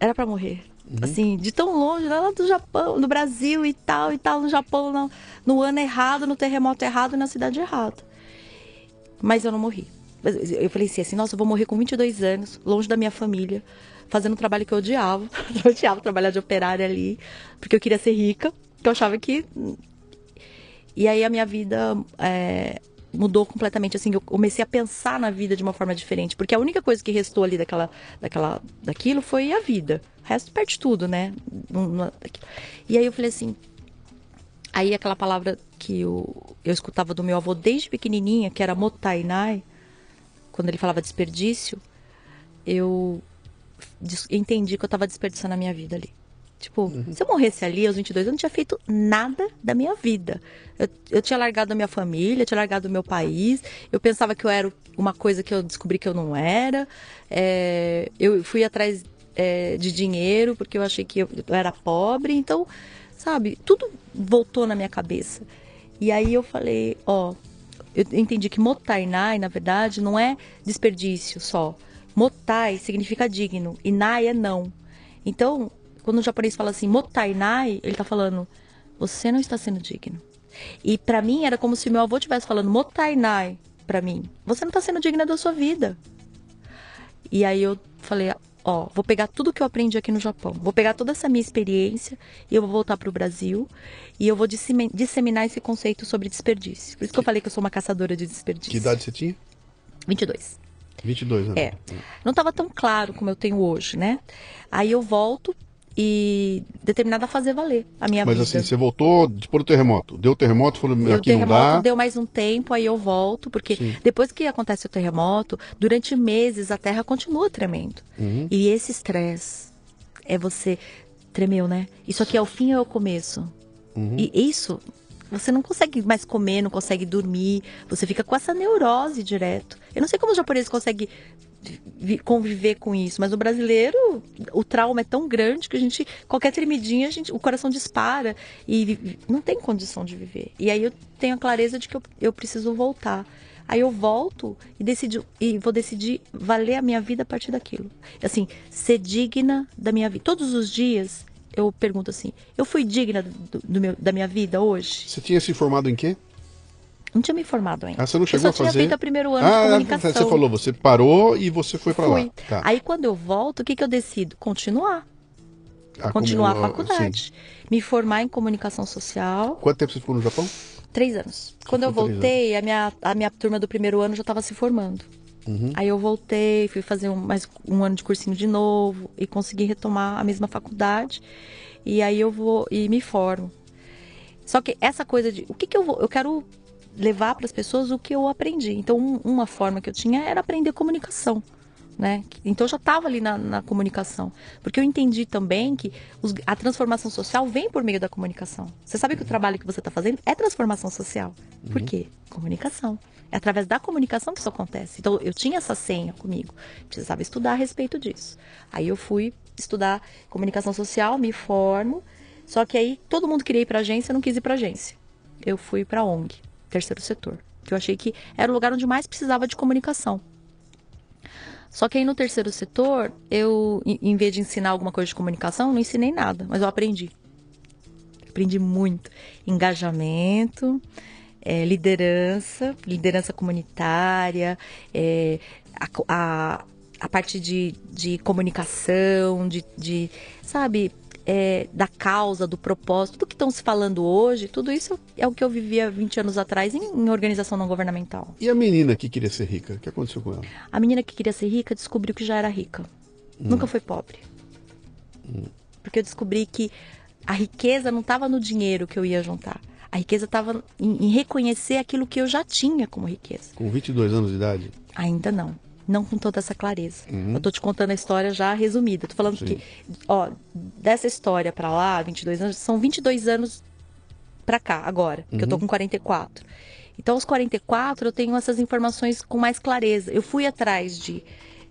Era pra morrer. Assim, de tão longe, lá do Japão, no Brasil e tal, e tal, no Japão, no, no ano errado, no terremoto errado na cidade errada. Mas eu não morri. Eu falei assim, assim, nossa, eu vou morrer com 22 anos, longe da minha família, fazendo um trabalho que eu odiava. Eu odiava trabalhar de operária ali, porque eu queria ser rica, porque eu achava que e aí a minha vida é, mudou completamente. Assim, eu comecei a pensar na vida de uma forma diferente. Porque a única coisa que restou ali daquela, daquela, daquilo foi a vida. O resto perde tudo, né? Não- E aí eu falei assim. Aí aquela palavra que eu, eu escutava do meu avô desde pequenininha, que era motainai, quando ele falava desperdício, eu entendi que eu tava desperdiçando a minha vida ali. Tipo, se eu morresse ali aos 22, eu não tinha feito nada da minha vida. Eu, eu tinha largado a minha família, eu tinha largado o meu país. Eu pensava que eu era uma coisa que eu descobri que eu não era. É, eu fui atrás é, de dinheiro porque eu achei que eu, eu era pobre. Então, sabe, tudo voltou na minha cabeça. E aí eu falei, ó, eu entendi que motainai, na verdade, não é desperdício só. Motai significa digno e nai é não. Então, quando o japonês fala assim, motainai, ele tá falando, você não está sendo digno. E pra mim era como se meu avô estivesse falando, motainai, pra mim, você não tá sendo digna da sua vida. E aí eu falei, ó, vou pegar tudo que eu aprendi aqui no Japão, vou pegar toda essa minha experiência e eu vou voltar pro Brasil e eu vou dissemi- disseminar esse conceito sobre desperdício. Por isso que eu falei que eu sou uma caçadora de desperdício. Que idade você tinha? 22. 22 anos. É. Não estava tão claro como eu tenho hoje, né? Aí eu volto e determinada a fazer valer a minha Mas vida. assim, você voltou depois do terremoto. Deu terremoto, falou, o aqui não terremoto dá. deu mais um tempo, aí eu volto, porque Sim. depois que acontece o terremoto, durante meses a terra continua tremendo. Uhum. E esse estresse é você tremeu, né? Isso aqui é o fim ou é o começo? Uhum. E isso, você não consegue mais comer, não consegue dormir, você fica com essa neurose direto. Eu não sei como os japoneses conseguem conviver com isso, mas o brasileiro, o trauma é tão grande que a gente, qualquer tremidinha, a gente, o coração dispara e não tem condição de viver. E aí eu tenho a clareza de que eu, eu preciso voltar. Aí eu volto e decido e vou decidir valer a minha vida a partir daquilo. Assim, ser digna da minha vida. Todos os dias eu pergunto assim: eu fui digna do, do meu, da minha vida hoje? Você tinha se formado em quê? Não tinha me formado ainda. Ah, você não chegou eu a só fazer? tinha feito o primeiro ano ah, de comunicação. você falou, você parou e você foi pra Fui. lá. Tá. Aí quando eu volto, o que, que eu decido? Continuar. Ah, Continuar como- a faculdade. Me formar em comunicação social. Quanto tempo você ficou no Japão? Três anos. Quando eu voltei, a minha, a minha turma do primeiro ano já estava se formando. Uhum. Aí eu voltei, fui fazer um, mais um ano de cursinho de novo e consegui retomar a mesma faculdade. E aí eu vou e me formo. Só que essa coisa de o que, que eu vou. Eu quero levar para as pessoas o que eu aprendi. Então, um- uma forma que eu tinha era aprender comunicação. Né? Então eu já estava ali na, na, comunicação. Porque eu entendi também que os, a transformação social vem por meio da comunicação. Você sabe que o trabalho que você está fazendo é transformação social. Por uhum. quê? Comunicação. É através da comunicação que isso acontece. Então eu tinha essa senha comigo. Precisava estudar a respeito disso. Aí eu fui estudar comunicação social, me formo. Só que aí todo mundo queria ir para agência, eu não quis ir para agência. Eu fui para ONG, terceiro setor, que eu achei que era o lugar onde mais precisava de comunicação. Só que aí no terceiro setor, eu, em vez de ensinar alguma coisa de comunicação, não ensinei nada, mas eu aprendi. Aprendi muito. Engajamento, é, liderança, liderança comunitária, é, a, a, a, parte de, de comunicação, de, de sabe, é, da causa, do propósito, tudo que estão se falando hoje, tudo isso é o que eu vivia 20 anos atrás em, em, organização não governamental. E a menina que queria ser rica, o que aconteceu com ela? A menina que queria ser rica descobriu que já era rica. Hum. Nunca foi pobre. Hum. Porque eu descobri que a riqueza não estava no dinheiro que eu ia juntar. A riqueza estava em, em reconhecer aquilo que eu já tinha como riqueza. Com 22 anos de idade? Ainda não não com toda essa clareza. Uhum. Eu tô te contando a história já resumida. Tô falando Sim. que, ó, dessa história para lá, 22 anos, são 22 anos para cá, agora, uhum. que eu tô uhum. com 44. Então, aos 44, eu tenho essas informações com mais clareza. Eu fui atrás de,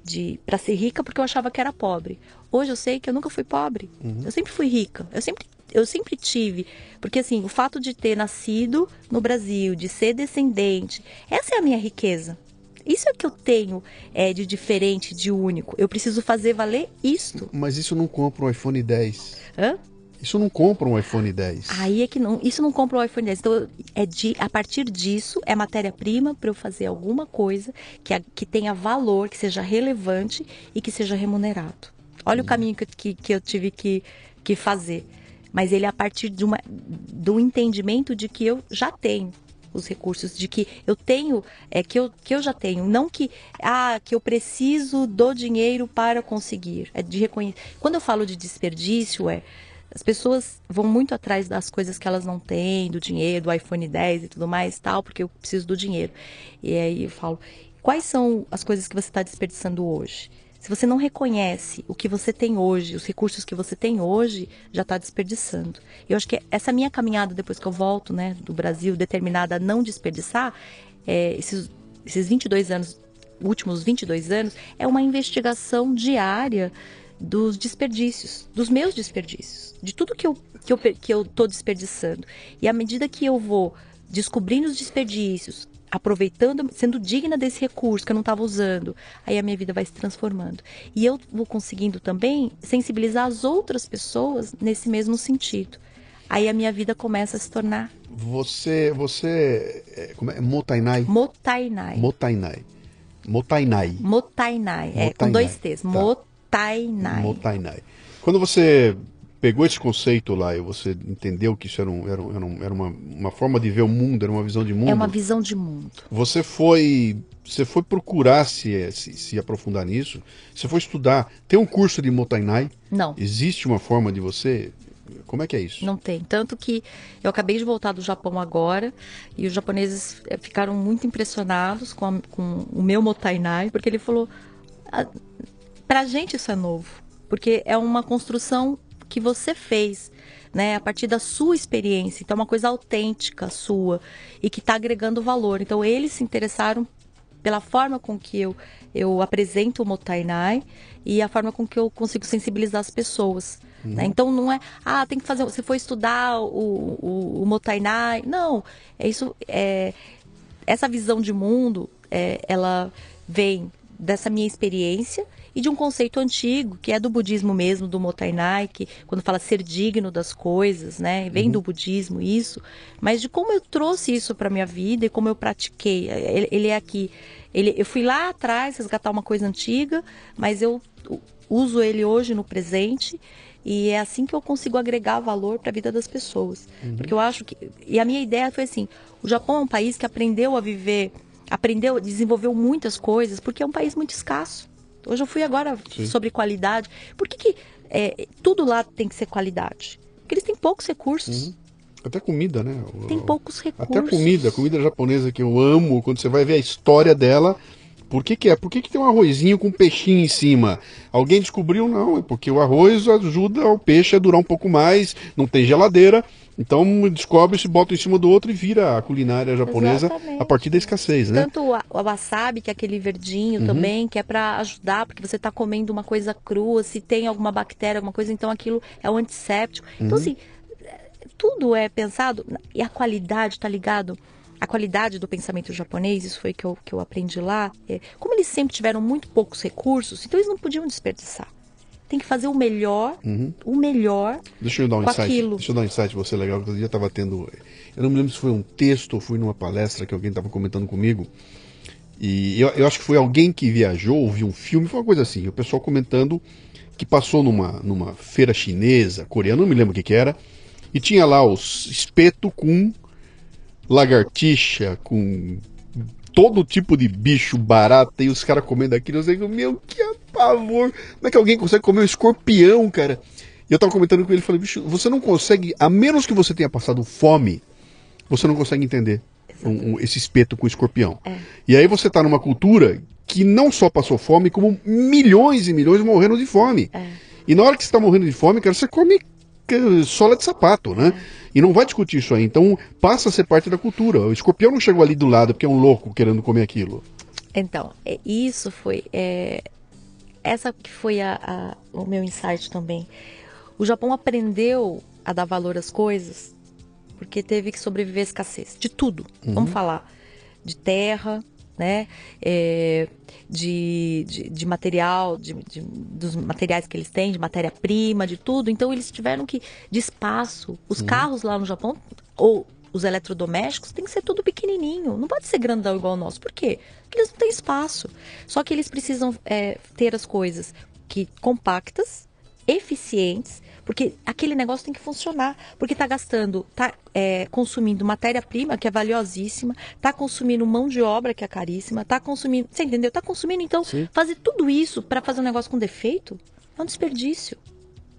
de para ser rica porque eu achava que era pobre. Hoje eu sei que eu nunca fui pobre. Uhum. Eu sempre fui rica. Eu sempre eu sempre tive, porque assim, o fato de ter nascido no Brasil, de ser descendente, essa é a minha riqueza. Isso é que eu tenho é, de diferente, de único. Eu preciso fazer valer isto. Mas isso não compra um iPhone 10. Hã? Isso não compra um iPhone 10. Aí é que não, isso não compra um iPhone 10. Então, é de, a partir disso, é matéria-prima para eu fazer alguma coisa que, a, que tenha valor, que seja relevante e que seja remunerado. Olha hum. o caminho que, que, que eu tive que, que fazer. Mas ele é a partir de uma, do entendimento de que eu já tenho os recursos, de que eu tenho, é, que, eu, que eu já tenho, não que, ah, que eu preciso do dinheiro para conseguir. É de reconhecer. Quando eu falo de desperdício, é. As pessoas vão muito atrás das coisas que elas não têm, do dinheiro, do iPhone 10 e tudo mais, tal, porque eu preciso do dinheiro. E aí eu falo, quais são as coisas que você está desperdiçando hoje? Se você não reconhece o que você tem hoje, os recursos que você tem hoje, já está desperdiçando. Eu acho que essa minha caminhada, depois que eu volto né, do Brasil, determinada a não desperdiçar, é, esses, esses 22 anos, últimos 22 anos, é uma investigação diária dos desperdícios, dos meus desperdícios, de tudo que eu que eu que eu tô desperdiçando. E à medida que eu vou descobrindo os desperdícios, aproveitando, sendo digna desse recurso que eu não estava usando, aí a minha vida vai se transformando. E eu vou conseguindo também sensibilizar as outras pessoas nesse mesmo sentido. Aí a minha vida começa a se tornar. Você, você, é, como é? Motainai? Motainai. Motainai. Motainai. Motainai, é, com dois T's. Tá. Motainai. Motainai. Quando você pegou esse conceito lá e você entendeu que isso era, um, era, um, era uma, uma forma de ver o mundo, era uma visão de mundo. É uma visão de mundo. Você foi você foi procurar se, se, se aprofundar nisso? Você foi estudar? Tem um curso de Motainai? Não. Existe uma forma de você como é que é isso? Não tem. Tanto que eu acabei de voltar do Japão agora e os japoneses eh, ficaram muito impressionados com, a, com o meu Motainai, porque ele falou: ah, pra gente isso é novo, porque é uma construção que você fez, né? A partir da sua experiência. Então, é uma coisa autêntica sua e que está agregando valor. Então, eles se interessaram pela forma com que eu, eu apresento o Motainai e a forma com que eu consigo sensibilizar as pessoas. Uhum. Né? Então não é, ah, tem que fazer, você foi estudar o, o, o Motainai. Não, é isso, é, essa visão de mundo, é, ela vem dessa minha experiência e de um conceito antigo, que é do budismo mesmo, do Motainai, que quando fala ser digno das coisas, né? Vem uhum. do budismo isso, mas de como eu trouxe isso para minha vida e como eu pratiquei. Ele, ele é aqui. Ele, eu fui lá atrás resgatar uma coisa antiga, mas eu uso ele hoje no presente. E é assim que eu consigo agregar valor para a vida das pessoas. Uhum. Porque eu acho que. E a minha ideia foi assim: o Japão é um país que aprendeu a viver, aprendeu, desenvolveu muitas coisas, porque é um país muito escasso. Hoje eu fui agora Sim. sobre qualidade. Por que, que é, tudo lá tem que ser qualidade? Porque eles têm poucos recursos. Uhum. Até comida, né? Tem poucos recursos. Até comida, comida japonesa que eu amo, quando você vai ver a história dela, Por que, que é? Por que, que tem um arrozinho com peixinho em cima? Alguém descobriu? Não, é porque o arroz ajuda o peixe a durar um pouco mais, não tem geladeira. Então descobre, se bota em cima do outro e vira a culinária japonesa Exatamente. a partir da escassez, né? Tanto o, wa- o wasabi, que é aquele verdinho também, que é pra ajudar, porque você tá comendo uma coisa crua, se tem alguma bactéria, alguma coisa, então aquilo é um antisséptico. Então, assim, é, tudo é pensado, e a qualidade, tá ligado? A qualidade do pensamento japonês, isso foi que eu, que eu aprendi lá, é, como eles sempre tiveram muito poucos recursos, então eles não podiam desperdiçar. Tem que fazer o melhor, o melhor Deixa eu dar um insight. aquilo. Deixa eu dar um insight você legal, que outro dia tava tendo. Eu não me lembro se foi um texto ou foi numa palestra que alguém estava comentando comigo. E eu, eu acho que foi alguém que viajou, ou viu um filme, foi uma coisa assim. O pessoal comentando que passou numa, numa feira chinesa, coreana, não me lembro o que, que era, e tinha lá os espeto com lagartixa, com todo tipo de bicho barata, e os caras comendo aquilo. Eu digo, meu, que pavor! Como é que alguém consegue comer um escorpião, cara? E eu tava comentando com ele, falei, bicho, você não consegue, a menos que você tenha passado fome, você não consegue entender um- um- esse espeto com escorpião. E aí você tá numa cultura que não só passou fome, como milhões e milhões morreram de fome. E na hora que você tá morrendo de fome, cara, você come sola de sapato, né? E não vai discutir isso aí. Então passa a ser parte da cultura. O escorpião não chegou ali do lado porque é um louco querendo comer aquilo. Então, é, isso foi. é, essa que foi a- a- o meu insight também. O Japão aprendeu a dar valor às coisas porque teve que sobreviver à escassez de tudo. Vamos falar de terra, né? é, de, de, de material, de, de- dos materiais que eles têm, de matéria-prima, de tudo. Então eles tiveram que de espaço. Os carros lá no Japão ou os eletrodomésticos tem que ser tudo pequenininho, não pode ser grandão igual o nosso. Por quê? Porque eles não têm espaço. Só que eles precisam é, ter as coisas que compactas, eficientes, porque aquele negócio tem que funcionar, porque está gastando, está consumindo matéria-prima que é valiosíssima, está consumindo mão de obra que é caríssima, está consumindo, você entendeu? Está consumindo então Sim. fazer tudo isso para fazer um negócio com defeito é um desperdício.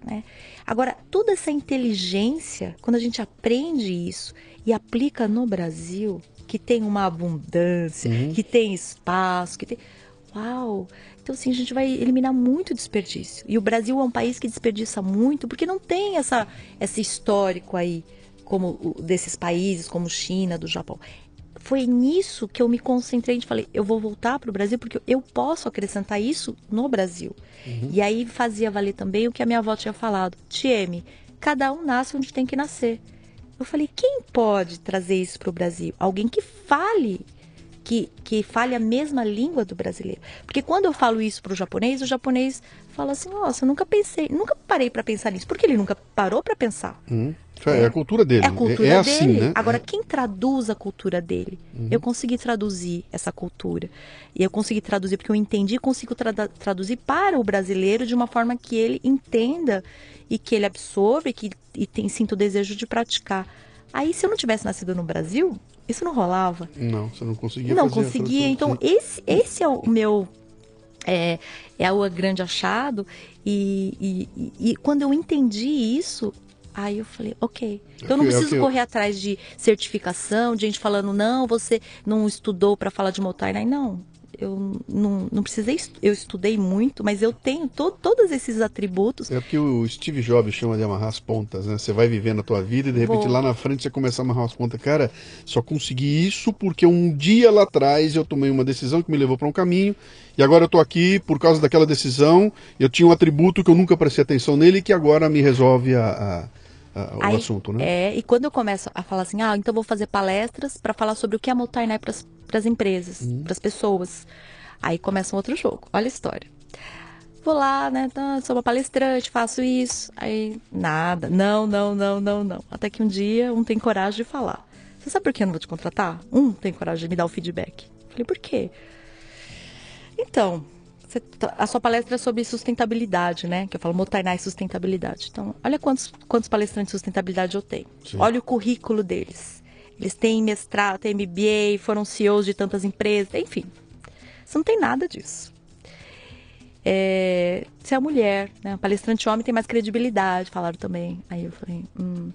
Né? Agora, toda essa inteligência, quando a gente aprende isso e aplica no Brasil, que tem uma abundância, que tem espaço, que tem. Uau! Então, assim, a gente vai eliminar muito desperdício. E o Brasil é um país que desperdiça muito, porque não tem essa, esse histórico aí, como desses países, como China, do Japão. Foi nisso que eu me concentrei e falei, eu vou voltar para o Brasil porque eu posso acrescentar isso no Brasil. E aí fazia valer também o que a minha avó tinha falado. Tieme, cada um nasce onde tem que nascer. Eu falei, quem pode trazer isso para o Brasil? Alguém que fale, que, que fale a mesma língua do brasileiro. Porque quando eu falo isso para o japonês, o japonês fala assim, nossa, eu nunca pensei, nunca parei para pensar nisso. Porque ele nunca parou para pensar. Hum. Isso É, a cultura dele. É a cultura é dele. assim, né? Agora, quem traduz a cultura dele? Eu consegui traduzir essa cultura. E eu consegui traduzir porque eu entendi e consigo trada- traduzir para o brasileiro de uma forma que ele entenda e que ele absorva e que e tem, sinta o desejo de praticar. Aí, se eu não tivesse nascido no Brasil, isso não rolava. Não, você não conseguia Não conseguia. Então, esse, esse é o meu. É, é o grande achado. E, e- e- quando eu entendi isso, aí eu falei, ok. Então eu não preciso eu- correr atrás de certificação, de gente falando, não, você não estudou para falar de Motainai. Não. Eu não, não precisei, eu estudei muito, mas eu tenho to, todos esses atributos. É porque o Steve Jobs chama de amarrar as pontas, né? Você vai vivendo a tua vida e de repente Vou. lá na frente você começa a amarrar as pontas. Cara, só consegui isso porque um dia lá atrás eu tomei uma decisão que me levou para um caminho e agora eu tô aqui por causa daquela decisão. Eu tinha um atributo que eu nunca prestei atenção nele e que agora me resolve a, a- a- o Aí, assunto, né? É, e quando eu começo a falar assim, ah, então vou fazer palestras para falar sobre o que é Motainai para as empresas, Uhum. para as pessoas. Aí começa um outro jogo. Olha a história. Vou lá, né? tá, sou uma palestrante, faço isso. Aí, nada. Não, não, não, não, não. Até que um dia um tem coragem de falar. Você sabe por que eu não vou te contratar? Um tem coragem de me dar o feedback. Falei, por quê? Então, você tá- a sua palestra é sobre sustentabilidade, né? Que eu falo Motainai sustentabilidade. Então, olha quantos, quantos palestrantes de sustentabilidade eu tenho. Sim. Olha o currículo deles. Eles têm mestrado, têm MBA, foram CEOs de tantas empresas, enfim. Você não tem nada disso. É, você é mulher, né? Palestrante homem tem mais credibilidade, falaram também. Aí eu falei, hum.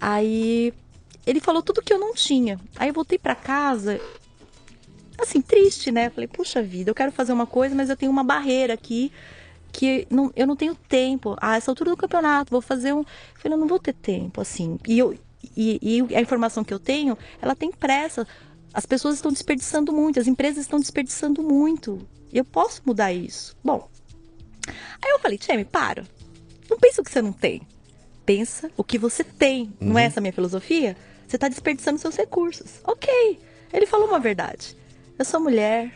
Aí ele falou tudo que eu não tinha. Aí eu voltei pra casa. Assim, triste, né? Falei, puxa vida, eu quero fazer uma coisa, mas eu tenho uma barreira aqui que não, eu não tenho tempo. A essa altura do campeonato, vou fazer um. Eu falei, eu não vou ter tempo, assim. E, eu, e, e a informação que eu tenho, ela tem pressa. As pessoas estão desperdiçando muito, as empresas estão desperdiçando muito. Eu posso mudar isso. Bom, aí eu falei, Tcheme, para. Não pensa o que você não tem. Pensa o que você tem. Uhum. Não é essa a minha filosofia? Você está desperdiçando seus recursos. Ok. Ele falou uma verdade. Eu sou mulher,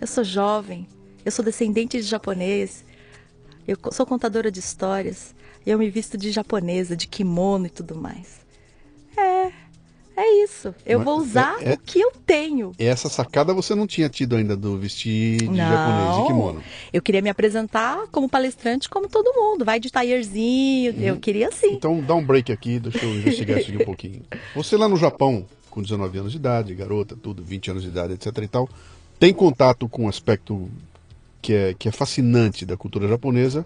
eu sou jovem, eu sou descendente de japonês, eu sou contadora de histórias, eu me visto de japonesa, de kimono e tudo mais. É, é isso. Eu Mas, vou usar é, é, o que eu tenho. Essa sacada você não tinha tido ainda do vestir de não, japonês, de kimono. Eu queria me apresentar como palestrante, como todo mundo. Vai de taierzinho, eu queria assim. Então dá um break aqui, deixa eu investigar isso aqui um pouquinho. Você lá no Japão, com 19 anos de idade, garota, tudo, 20 anos de idade, etc e tal, tem contato com um aspecto que é, que é fascinante da cultura japonesa,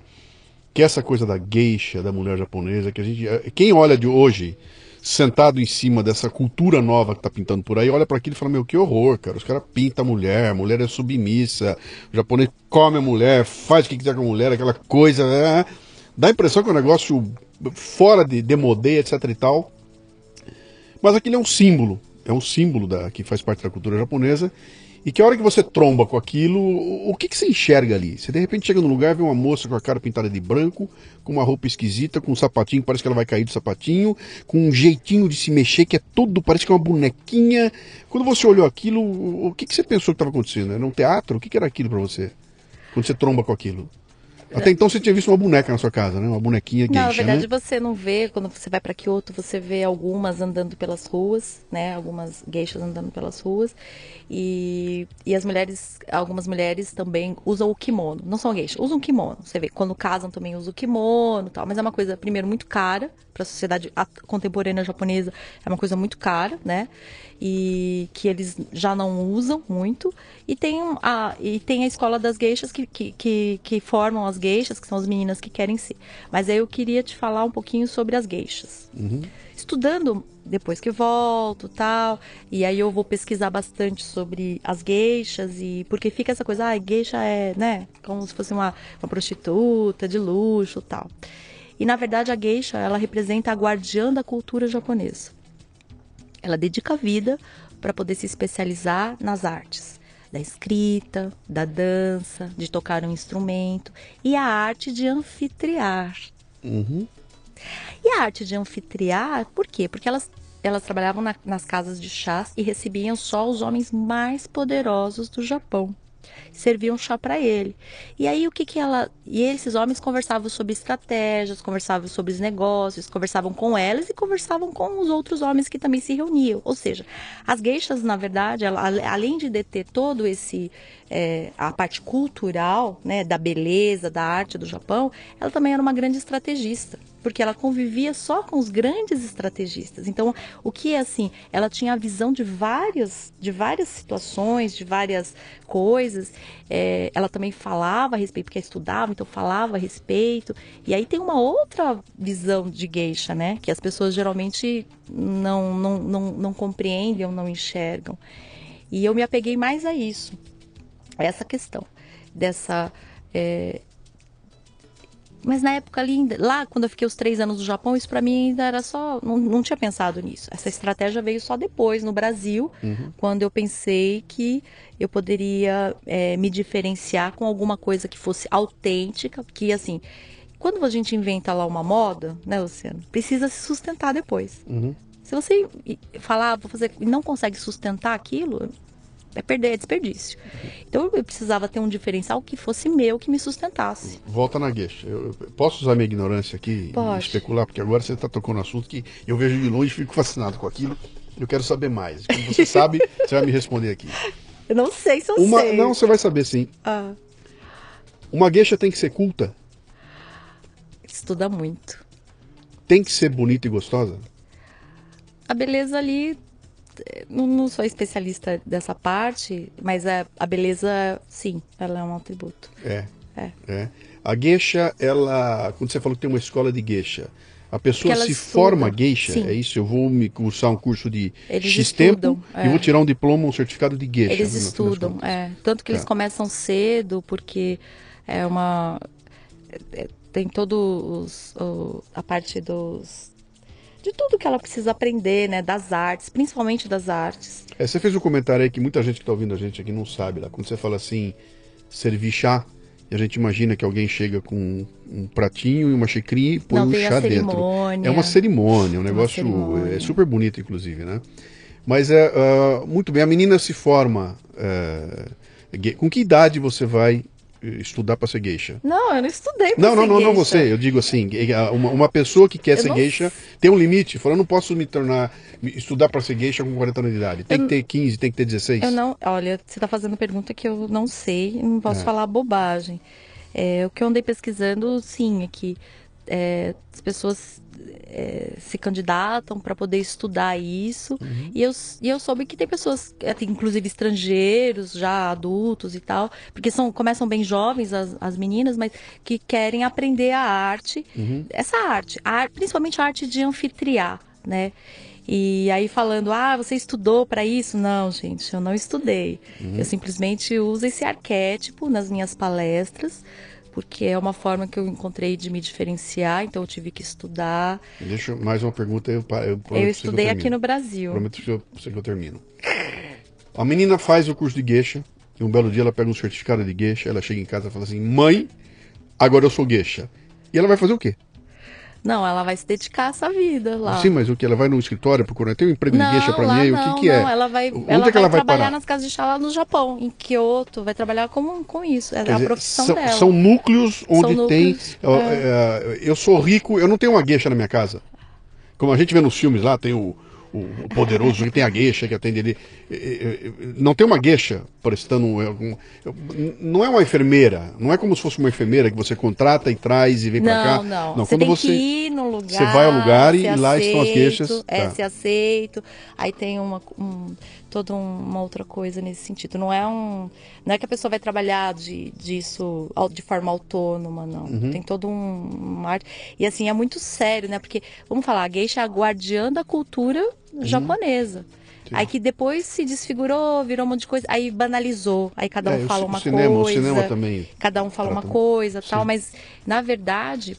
que é essa coisa da geisha, da mulher japonesa, que a gente. É, quem olha de hoje, sentado em cima dessa cultura nova que está pintando por aí, olha para aquilo e fala, meu, que horror, cara. Os caras pintam a mulher, a mulher é submissa, o japonês come a mulher, faz o que quiser com a mulher, aquela coisa. Né? Dá a impressão que é um negócio fora de demodê, etc e tal. Mas aquilo é um símbolo, é um símbolo da, que faz parte da cultura japonesa e que a hora que você tromba com aquilo, o que, que você enxerga ali? Você de repente chega num lugar e vê uma moça com a cara pintada de branco, com uma roupa esquisita, com um sapatinho, parece que ela vai cair do sapatinho, com um jeitinho de se mexer que é todo, parece que é uma bonequinha. Quando você olhou aquilo, o que, que você pensou que estava acontecendo? Era um teatro? O que, que era aquilo para você? Quando você tromba com aquilo? Até então você tinha visto uma boneca na sua casa, né? Uma bonequinha geisha, Não, na verdade né? você não vê, quando você vai para Kyoto, você vê algumas andando pelas ruas, né? Algumas geishas andando pelas ruas. E, e as mulheres, algumas mulheres também usam o kimono. Não são geishas, usam kimono. Você vê, quando casam também usam o kimono tal. Mas é uma coisa, primeiro, muito cara para a sociedade contemporânea japonesa. É uma coisa muito cara, né? e que eles já não usam muito. E tem a, e tem a escola das geixas que, que, que, que formam as geixas, que são as meninas que querem ser. Mas aí eu queria te falar um pouquinho sobre as geixas. Uhum. Estudando depois que volto tal. E aí eu vou pesquisar bastante sobre as geixas e porque fica essa coisa, ah, geisha é, né, como se fosse uma, uma prostituta de luxo tal. E na verdade a geisha, ela representa a guardiã da cultura japonesa. Ela dedica a vida para poder se especializar nas artes da escrita, da dança, de tocar um instrumento e a arte de anfitriar. Uhum. E a arte de anfitriar, por quê? Porque elas, elas trabalhavam na, nas casas de chás e recebiam só os homens mais poderosos do Japão serviam chá para ele. E aí o que que ela e esses homens conversavam sobre estratégias, conversavam sobre os negócios, conversavam com elas e conversavam com os outros homens que também se reuniam. Ou seja, as geixas na verdade, ela, além de deter todo esse é, a parte cultural, né, da beleza, da arte do Japão, ela também era uma grande estrategista porque ela convivia só com os grandes estrategistas. Então, o que é assim, ela tinha a visão de várias, de várias situações, de várias coisas. É, ela também falava a respeito, porque estudava, então falava a respeito. E aí tem uma outra visão de geisha, né? Que as pessoas geralmente não, não, não, não compreendem ou não enxergam. E eu me apeguei mais a isso, a essa questão dessa é, mas na época ali, lá quando eu fiquei os três anos no Japão, isso para mim ainda era só. Não, não tinha pensado nisso. Essa estratégia veio só depois, no Brasil, uhum. quando eu pensei que eu poderia é, me diferenciar com alguma coisa que fosse autêntica, que assim. Quando a gente inventa lá uma moda, né, Luciano? Precisa se sustentar depois. Uhum. Se você falar, vou fazer, e não consegue sustentar aquilo, é perder, é desperdício. Então eu precisava ter um diferencial que fosse meu, que me sustentasse. Volta na gueixa. Eu, posso usar minha ignorância aqui Pode. e especular? Porque agora você está tocando um assunto que eu vejo de longe e fico fascinado com aquilo. Eu quero saber mais. Quando você sabe, você vai me responder aqui. Eu não sei se eu Uma, sei. Não, você vai saber sim. Ah. Uma gueixa tem que ser culta? Estuda muito. Tem que ser bonita e gostosa? A beleza ali não, não, sou especialista dessa parte, mas a, a, beleza, sim, ela é um atributo. É. É. é. A geisha, ela, quando você falou que tem uma escola de geisha, A pessoa se forma geisha, Sim. é isso? Eu vou me cursar um curso de Eles X estudam, tempo é. e vou tirar um diploma, um certificado de geisha. Eles estudam, é. Tanto que eles Tá. começam cedo, porque é uma. é- é- tem todos o- a parte dos. De tudo que ela precisa aprender, né? Das artes, principalmente das artes. É, você fez um comentário aí que muita gente que está ouvindo a gente aqui não sabe. Lá. Quando você fala assim, servir chá, e a gente imagina que alguém chega com um pratinho e uma xicrinha e põe Não um tem a chá dentro. cerimônia. É uma cerimônia, um negócio cerimônia. é super bonito, inclusive, né? Mas é ah, muito bem, a menina se forma. gue- com que idade você vai estudar para ser geisha? Não, eu não estudei pra Não, não, ser não, não geisha. você. Eu digo assim, uma, uma pessoa que quer Eu ser não geisha tem um limite. Fala, eu não posso me tornar, estudar para ser geisha com 40 anos de idade. Tem Eu que ter 15, tem que ter 16. Eu não, olha, você está fazendo pergunta que eu não sei, não posso É. falar bobagem. É, o que eu andei pesquisando, sim, é que é, as pessoas é, se candidatam para poder estudar isso. Uhum. E, eu, e eu soube que tem pessoas, é, inclusive estrangeiros, já adultos e tal, porque são, começam bem jovens as, as meninas, mas que querem aprender a arte, Uhum. essa arte, a, principalmente a arte de anfitriar, né? E aí falando, ah, você estudou para isso? Não, gente, eu não estudei. Eu simplesmente uso esse arquétipo nas minhas palestras, porque é uma forma que eu encontrei de me diferenciar, então eu tive que estudar. Deixa eu- mais uma pergunta. Eu, eu, Eu estudei que eu aqui no Brasil. Prometo pra você que eu termino. A menina faz o curso de geisha e um belo dia ela pega um certificado de geisha, ela chega em casa e fala assim, mãe, agora eu sou geisha. E ela vai fazer o quê? Não, ela vai se dedicar a essa vida lá. Sim, mas o que? Ela vai no escritório procurar, tem um emprego de não, geisha pra lá mim? não, o que que é? não, ela vai, Onde ela é que ela vai trabalhar parar? nas casas de chá lá no Japão, em Kyoto, vai trabalhar com, com isso, é Quer a dizer, profissão são, dela. são núcleos onde São tem. núcleos, ó, é, eu sou rico, eu não tenho uma gueixa na minha casa. Como a gente vê nos filmes lá, tem o, o, poderoso que tem a gueixa que atende é, Não tem uma gueixa prestando. um- algum- não é uma enfermeira. Não é como se fosse uma enfermeira que você contrata e traz e vem pra cá. Não, não. Você quando tem você. que ir no lugar. você vai ao lugar e ser lá estão as aceito, queixas, É, tá. ser aceito. Aí tem uma, um, toda um- uma outra coisa nesse sentido. Não é um. Não é que a pessoa vai trabalhar de, disso de forma autônoma, não. Uhum. Tem todo um, uma arte. E assim, é muito sério, né? Porque, vamos falar, a geisha é a guardiã da cultura japonesa. Uhum. Sim. Aí que depois se desfigurou, virou um monte de coisa, aí banalizou, aí cada um É, o fala ci- uma o cinema, coisa. O cinema também. Cada um fala uma Trata- coisa, Sim. tal, mas na verdade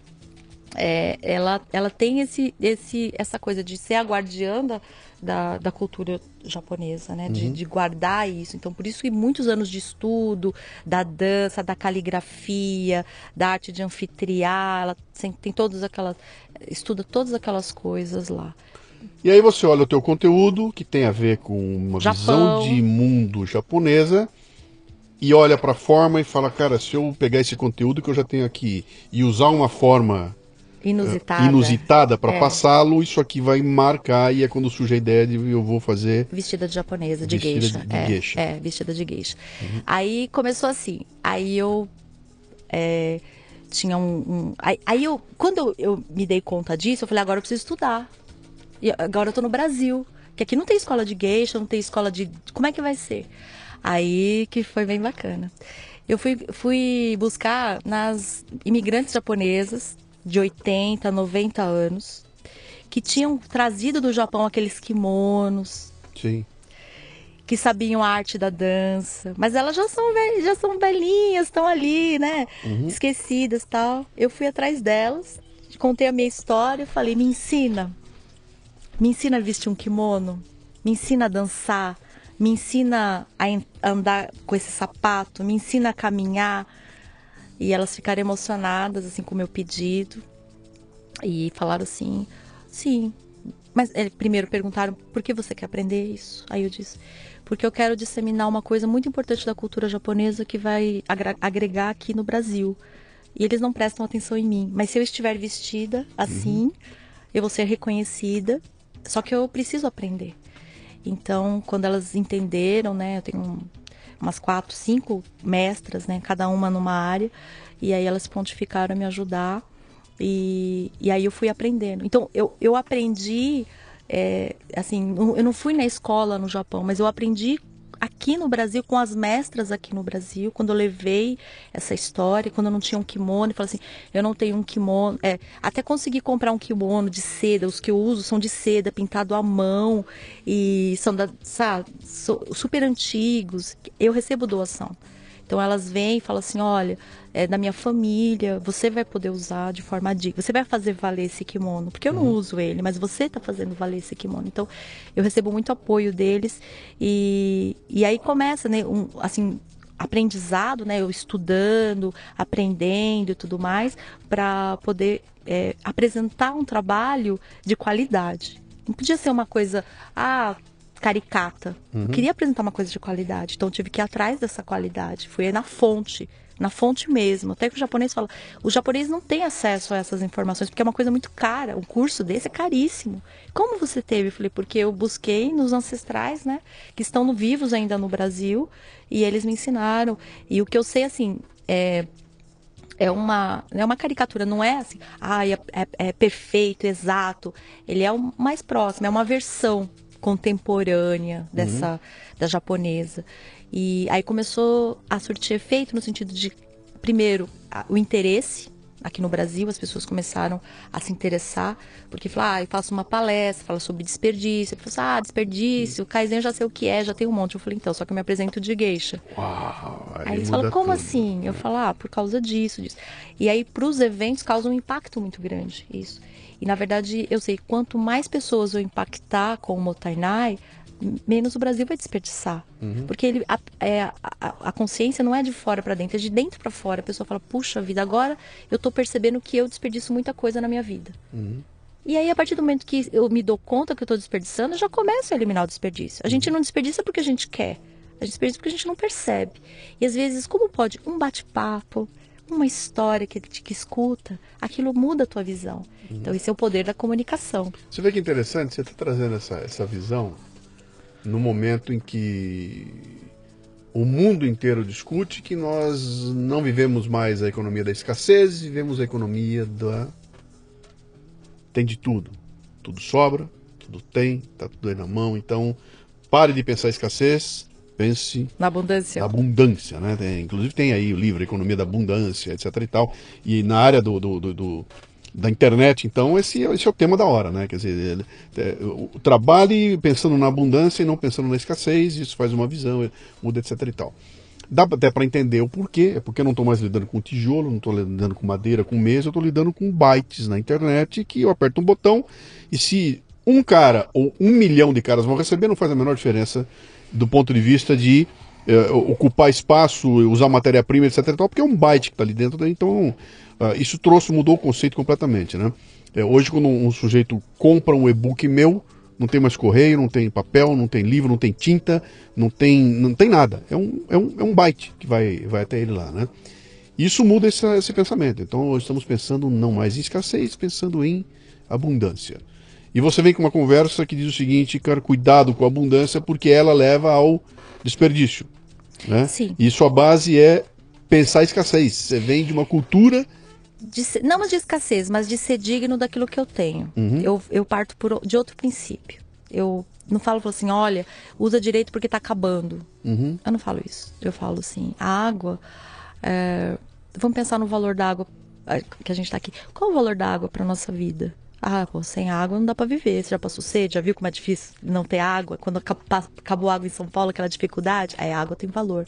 é, ela, ela tem esse, esse, essa coisa de ser a guardiã da, da, da cultura japonesa, né? Uhum. De, de guardar isso. Então, por isso que muitos anos de estudo da dança, da caligrafia, da arte de anfitriar, ela tem, tem todas aquelas. estuda todas aquelas coisas lá. E aí você olha o teu conteúdo, que tem a ver com uma Japão. visão de mundo japonesa, e olha para a forma e fala, cara, se eu pegar esse conteúdo que eu já tenho aqui e usar uma forma Inusitada. inusitada para É. passá-lo, isso aqui vai marcar e é quando surge a ideia de eu vou fazer. Vestida de japonesa, de Vestida geisha. de- de é, geisha. é, vestida de geisha. Aí começou assim. Aí eu é, tinha um. um- aí, aí eu, quando eu, eu me dei conta disso, eu falei, agora eu preciso estudar. E agora eu tô no Brasil. Que aqui não tem escola de geisha, não tem escola de. Como é que vai ser? Aí que foi bem bacana. Eu fui, fui buscar nas imigrantes japonesas de 80, 90 anos, que tinham trazido do Japão aqueles kimonos, Sim. que sabiam a arte da dança, mas elas já são já são velhinhas, estão ali, né, esquecidas, tal. Eu fui atrás delas, contei a minha história, falei: "Me ensina. Me ensina a vestir um kimono, me ensina a dançar, me ensina a andar com esse sapato, me ensina a caminhar". E elas ficaram emocionadas assim com o meu pedido e falaram assim: "Sim, mas eh, primeiro perguntaram por que você quer aprender isso? Aí eu disse, porque eu quero disseminar uma coisa muito importante da cultura japonesa que vai agregar aqui no Brasil. E eles não prestam atenção em mim. Mas se eu estiver vestida assim, eu vou ser reconhecida. Só que eu preciso aprender. Então, quando elas entenderam, né, eu tenho um- umas quatro, cinco mestras, né, cada uma numa área, e aí elas pontificaram a me ajudar. E, e aí eu fui aprendendo. Então, eu, eu aprendi, é, assim, eu não fui na escola no Japão, mas eu aprendi aqui no Brasil, com as mestras aqui no Brasil, quando eu levei essa história, quando eu não tinha um kimono, e falei assim, eu não tenho um kimono, é, até consegui comprar um kimono de seda, os que eu uso são de seda, pintado à mão, e são da, sabe, super antigos, eu recebo doação. Então elas vêm e falam assim, olha, é da minha família, você vai poder usar de forma digna, você vai fazer valer esse kimono, porque eu não uhum. uso ele, mas você está fazendo valer esse kimono. Então eu recebo muito apoio deles e, e aí começa, né, um, assim, aprendizado, né, eu estudando, aprendendo e tudo mais, para poder é, apresentar um trabalho de qualidade. Não podia ser uma coisa, ah, caricata. Uhum. Eu queria apresentar uma coisa de qualidade, então tive que ir atrás dessa qualidade. Fui na fonte, na fonte mesmo. Até que o japonês fala, o japonês não tem acesso a essas informações porque é uma coisa muito cara. Um curso desse é caríssimo. Como você teve? Eu falei, porque eu busquei nos ancestrais, né, que estão vivos ainda no Brasil e eles me ensinaram. E o que eu sei assim, é é uma, é uma caricatura, não é assim, ah, é, é, é perfeito, exato. Ele é o mais próximo, é uma versão contemporânea dessa uhum. da japonesa. E aí começou a surtir efeito no sentido de primeiro o interesse aqui no Brasil, as pessoas começaram a se interessar, porque falaram, ah, eu faço uma palestra, fala sobre desperdício. Eu assim, ah, desperdício, o Kaizen já sei o que é, já tem um monte. Eu falei, então, só que eu me apresento de geisha. Uau, aí, aí eles falam, como tudo. assim? Eu falo, ah, por causa disso, disso. E aí, para os eventos, causa um impacto muito grande, isso. E na verdade, eu sei, quanto mais pessoas eu impactar com o Motainai, menos o Brasil vai desperdiçar. Uhum. Porque ele, a, é, a, a, consciência não é de fora para dentro, é de dentro para fora. A pessoa fala, puxa vida, agora eu estou percebendo que eu desperdiço muita coisa na minha vida. Uhum. E aí, a partir do momento que eu me dou conta que eu estou desperdiçando, eu já começo a eliminar o desperdício. A gente uhum. não desperdiça porque a gente quer. A gente desperdiça porque a gente não percebe. E às vezes, como pode um bate-papo, uma história que, que escuta, aquilo muda a tua visão. Então, esse é o poder da comunicação. Você vê que interessante, você está trazendo essa, essa visão no momento em que o mundo inteiro discute que nós não vivemos mais a economia da escassez, vivemos a economia da. tem de tudo. Tudo sobra, tudo tem, está tudo aí na mão. Então, pare de pensar escassez, pense na abundância. Na abundância, né? Tem, inclusive tem aí o livro Economia da Abundância, etc. e tal. E na área do, do, do, do da internet, então esse, esse é o tema da hora, né? Quer dizer, é, o trabalhe pensando na abundância e não pensando na escassez, isso faz uma visão, muda, etc. e tal. Dá até para entender o porquê, é porque eu não estou mais lidando com tijolo, não estou lidando com madeira, com mesa, eu estou lidando com bytes na internet que eu aperto um botão e se um cara ou um milhão de caras vão receber, não faz a menor diferença do ponto de vista de uh, ocupar espaço, usar matéria-prima, etc. Tal, porque é um byte que está ali dentro, né? então uh, isso trouxe, mudou o conceito completamente. Né? É, hoje, quando um, um sujeito compra um e-book meu, não tem mais correio, não tem papel, não tem livro, não tem tinta, não tem, não tem nada. É um, é um, é um byte que vai, vai até ele lá. Né? Isso muda esse, esse pensamento. Então, estamos pensando não mais em escassez, pensando em abundância. E você vem com uma conversa que diz o seguinte, cara, cuidado com a abundância porque ela leva ao desperdício. Né? Sim. E sua base é pensar escassez. Você vem de uma cultura. De ser, não de escassez, mas de ser digno daquilo que eu tenho. Uhum. Eu, eu parto por, de outro princípio. Eu não falo assim, olha, usa direito porque está acabando. Uhum. Eu não falo isso. Eu falo assim, a água. É, vamos pensar no valor da água é, que a gente está aqui. Qual o valor da água para nossa vida? Ah, pô, sem água não dá para viver. Você já passou sede? Já viu como é difícil não ter água? Quando acabou água em São Paulo, aquela dificuldade? Aí a água tem valor.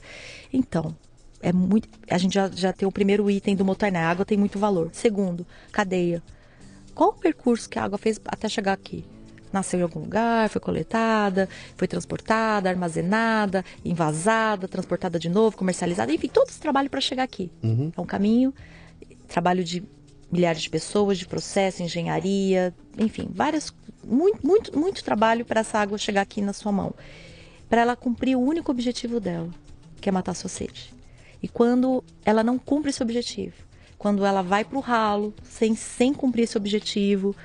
Então, é muito. A gente já, já tem o primeiro item do Motaná. A água tem muito valor. Segundo, cadeia. Qual o percurso que a água fez até chegar aqui? Nasceu em algum lugar, foi coletada, foi transportada, armazenada, invasada, transportada de novo, comercializada, enfim, todo esse trabalho para chegar aqui. Uhum. É um caminho, trabalho de milhares de pessoas, de processo, engenharia, enfim, várias, muito, muito, muito trabalho para essa água chegar aqui na sua mão, para ela cumprir o único objetivo dela, que é matar a sua sede. E quando ela não cumpre esse objetivo, quando ela vai para o ralo sem, sem cumprir esse objetivo,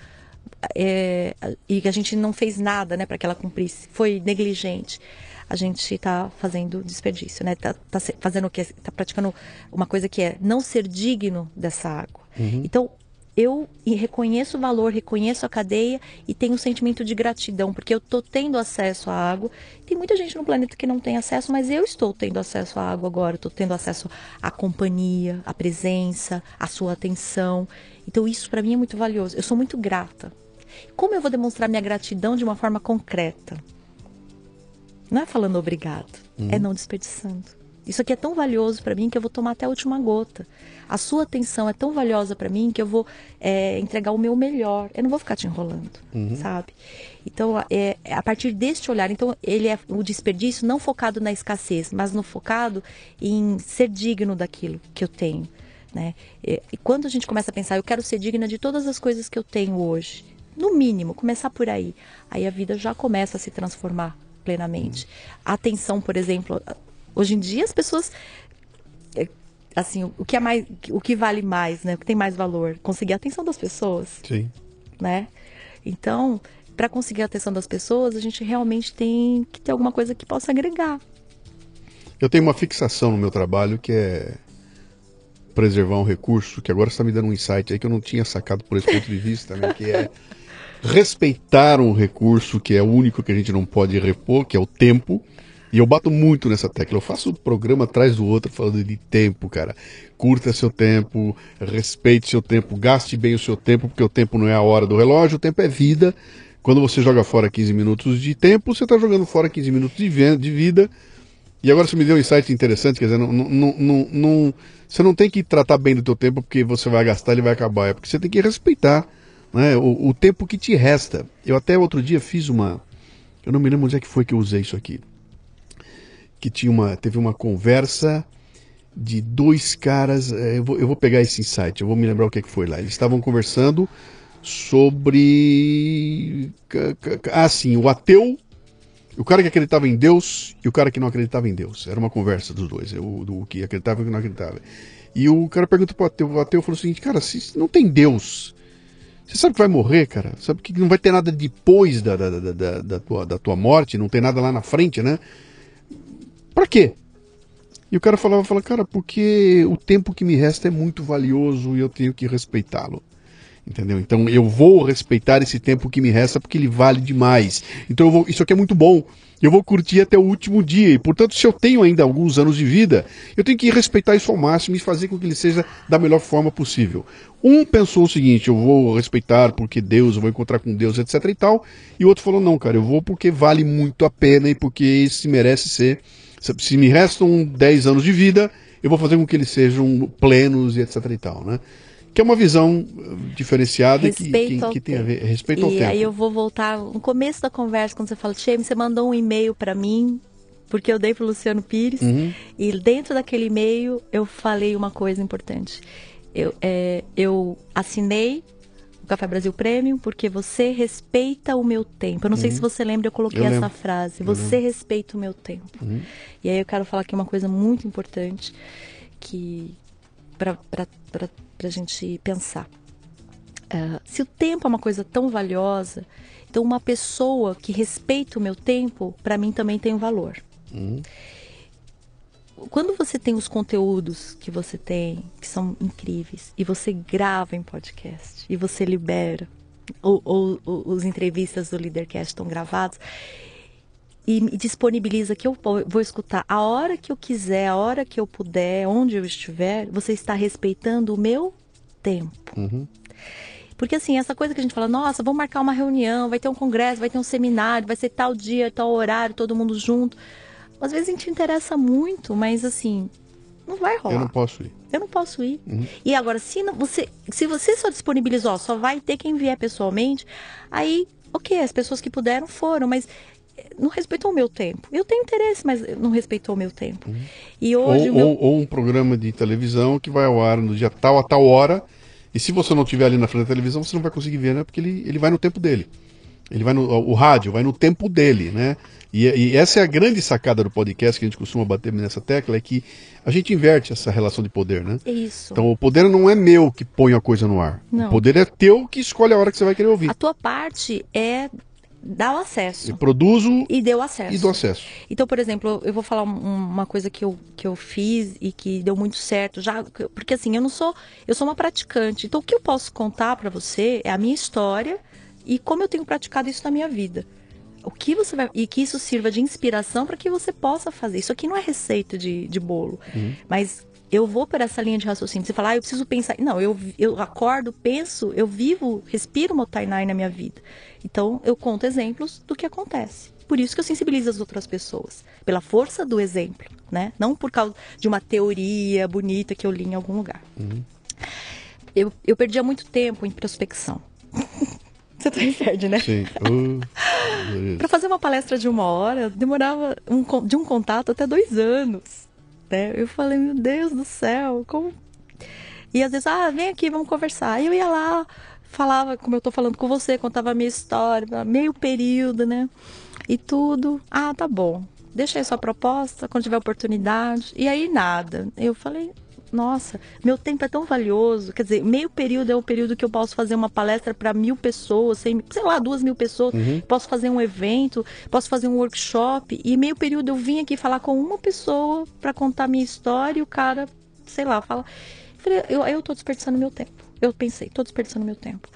é, e que a gente não fez nada né, para que ela cumprisse, foi negligente, a gente está fazendo desperdício, né? Está tá fazendo o que? Está praticando uma coisa que é não ser digno dessa água. Uhum. Então, eu reconheço o valor, reconheço a cadeia e tenho um sentimento de gratidão, porque eu estou tendo acesso à água. Tem muita gente no planeta que não tem acesso, mas eu estou tendo acesso à água agora, estou tendo acesso à companhia, à presença, à sua atenção. Então isso para mim é muito valioso. Eu sou muito grata. Como eu vou demonstrar minha gratidão de uma forma concreta? Não é falando obrigado, uhum. é não desperdiçando. Isso aqui é tão valioso para mim que eu vou tomar até a última gota. A sua atenção é tão valiosa para mim que eu vou é, entregar o meu melhor. Eu não vou ficar te enrolando, uhum. sabe? Então, é, é, a partir deste olhar, então ele é o desperdício não focado na escassez, mas no focado em ser digno daquilo que eu tenho, né? E, e quando a gente começa a pensar, eu quero ser digna de todas as coisas que eu tenho hoje, no mínimo, começar por aí, aí a vida já começa a se transformar plenamente. A atenção, por exemplo, hoje em dia as pessoas é, assim, o que é mais, o que vale mais, né? O que tem mais valor, conseguir a atenção das pessoas. Sim. Né? Então, para conseguir a atenção das pessoas, a gente realmente tem que ter alguma coisa que possa agregar. Eu tenho uma fixação no meu trabalho que é preservar um recurso, que agora está me dando um insight aí que eu não tinha sacado por esse ponto de vista, né? Que é respeitar um recurso que é o único que a gente não pode repor, que é o tempo. E eu bato muito nessa tecla. Eu faço um programa atrás do outro falando de tempo, cara. Curta seu tempo, respeite seu tempo, gaste bem o seu tempo, porque o tempo não é a hora do relógio, o tempo é vida. Quando você joga fora 15 minutos de tempo, você está jogando fora 15 minutos de vida. E agora você me deu um insight interessante, quer dizer, não, não, não, não, você não tem que tratar bem do teu tempo porque você vai gastar e ele vai acabar, é porque você tem que respeitar né, o, o, tempo que te resta. Eu até outro dia fiz uma. Eu não me lembro onde é que foi que eu usei isso aqui. Que tinha uma, teve uma conversa de dois caras. É, eu vou, eu vou pegar esse insight, eu vou me lembrar o que, que foi lá. Eles estavam conversando sobre. Ah, sim, o ateu. O cara que acreditava em Deus e o cara que não acreditava em Deus. Era uma conversa dos dois, o do que acreditava e o que não acreditava. E o cara perguntou para o ateu, o ateu falou o seguinte, cara, se não tem Deus, você sabe que vai morrer, cara? Sabe que não vai ter nada depois da, da, da, da, tua, da tua morte, não tem nada lá na frente, né? Pra quê? E o cara falava, falava, cara, porque o tempo que me resta é muito valioso e eu tenho que respeitá-lo. Entendeu? Então eu vou respeitar esse tempo que me resta porque ele vale demais. Então vou, isso aqui é muito bom. Eu vou curtir até o último dia. E, portanto, se eu tenho ainda alguns anos de vida, eu tenho que respeitar isso ao máximo e fazer com que ele seja da melhor forma possível. Um pensou o seguinte: eu vou respeitar porque Deus, eu vou encontrar com Deus, etc e tal. E o outro falou: não, cara, eu vou porque vale muito a pena e porque esse merece ser. Se me restam 10 anos de vida, eu vou fazer com que eles sejam plenos e etc e tal, né? que é uma visão uh, diferenciada que, que, que, tem a ver respeito e ao tempo. E aí eu vou voltar no começo da conversa quando você fala, Tchê, você mandou um e-mail para mim porque eu dei para Luciano Pires uhum. e dentro daquele e-mail eu falei uma coisa importante. Eu, é, eu assinei o Café Brasil Premium porque você respeita o meu tempo. Eu não uhum. sei se você lembra, eu coloquei eu essa frase. Você uhum. respeita o meu tempo. Uhum. E aí eu quero falar aqui uma coisa muito importante que para para a gente pensar. Uh, se o tempo é uma coisa tão valiosa, então uma pessoa que respeita o meu tempo, para mim também tem um valor. Uhum. Quando você tem os conteúdos que você tem, que são incríveis, e você grava em podcast, e você libera, ou, ou, ou os entrevistas do Leadercast estão gravados, e me disponibiliza que eu vou escutar a hora que eu quiser, a hora que eu puder, onde eu estiver, você está respeitando o meu tempo. Uhum. Porque assim, essa coisa que a gente fala, nossa, vamos marcar uma reunião, vai ter um congresso, vai ter um seminário, vai ser tal dia, tal horário, todo mundo junto. Às vezes a gente interessa muito, mas assim, não vai rolar. Eu não posso ir. Eu não posso ir. Uhum. E agora, se não, você, se você só disponibilizou, só vai ter quem vier pessoalmente, aí, ok, as pessoas que puderam foram, mas não respeitou o meu tempo. Eu tenho interesse, mas não respeitou o meu tempo. Uhum. E hoje ou, meu... ou, ou, um programa de televisão que vai ao ar no dia tal a tal hora. E se você não estiver ali na frente da televisão, você não vai conseguir ver, né? Porque ele, ele vai no tempo dele. Ele vai no o rádio, vai no tempo dele, né? E, e, essa é a grande sacada do podcast que a gente costuma bater nessa tecla, é que a gente inverte essa relação de poder, né? Isso. Então o poder não é meu que põe a coisa no ar. Não. O poder é teu que escolhe a hora que você vai querer ouvir. A tua parte é dá o acesso. Eu produzo E deu acesso. e dou acesso. Então, por exemplo, eu vou falar um- uma coisa que eu, que eu fiz e que deu muito certo já, porque assim, eu não sou, eu sou uma praticante. Então, o que eu posso contar pra você é a minha história e como eu tenho praticado isso na minha vida. O que você vai e que isso sirva de inspiração para que você possa fazer. Isso aqui não é receita de, de bolo, mas eu vou por essa linha de raciocínio. Você fala, ah, eu preciso pensar. Não, eu, eu acordo, penso, eu vivo, respiro Motainai na minha vida. Então, eu conto exemplos do que acontece. Por isso que eu sensibilizo as outras pessoas. Pela força do exemplo, né? Não por causa de uma teoria bonita que eu li em algum lugar. Eu, eu perdia muito tempo em prospecção. Você também perde, né? Sim. Oh, beleza. Para fazer uma palestra de uma hora, demorava um de um contato até dois anos. Né? Eu falei, meu Deus do céu, como. E às vezes, ah, vem aqui, vamos conversar. Aí eu ia lá, falava como eu tô falando com você, contava a minha história, meio período, né? E tudo. Ah, tá bom. Deixa aí sua proposta, quando tiver oportunidade. E aí nada. Eu falei, nossa, meu tempo é tão valioso. Quer dizer, meio período é o período que eu posso fazer uma palestra para mil pessoas, cem, sei lá, duas mil pessoas. Posso fazer um evento, posso fazer um workshop. E meio período eu vim aqui falar com uma pessoa para contar minha história e o cara, sei lá, fala. Falei, eu, eu tô desperdiçando meu tempo. Eu pensei, tô desperdiçando meu tempo.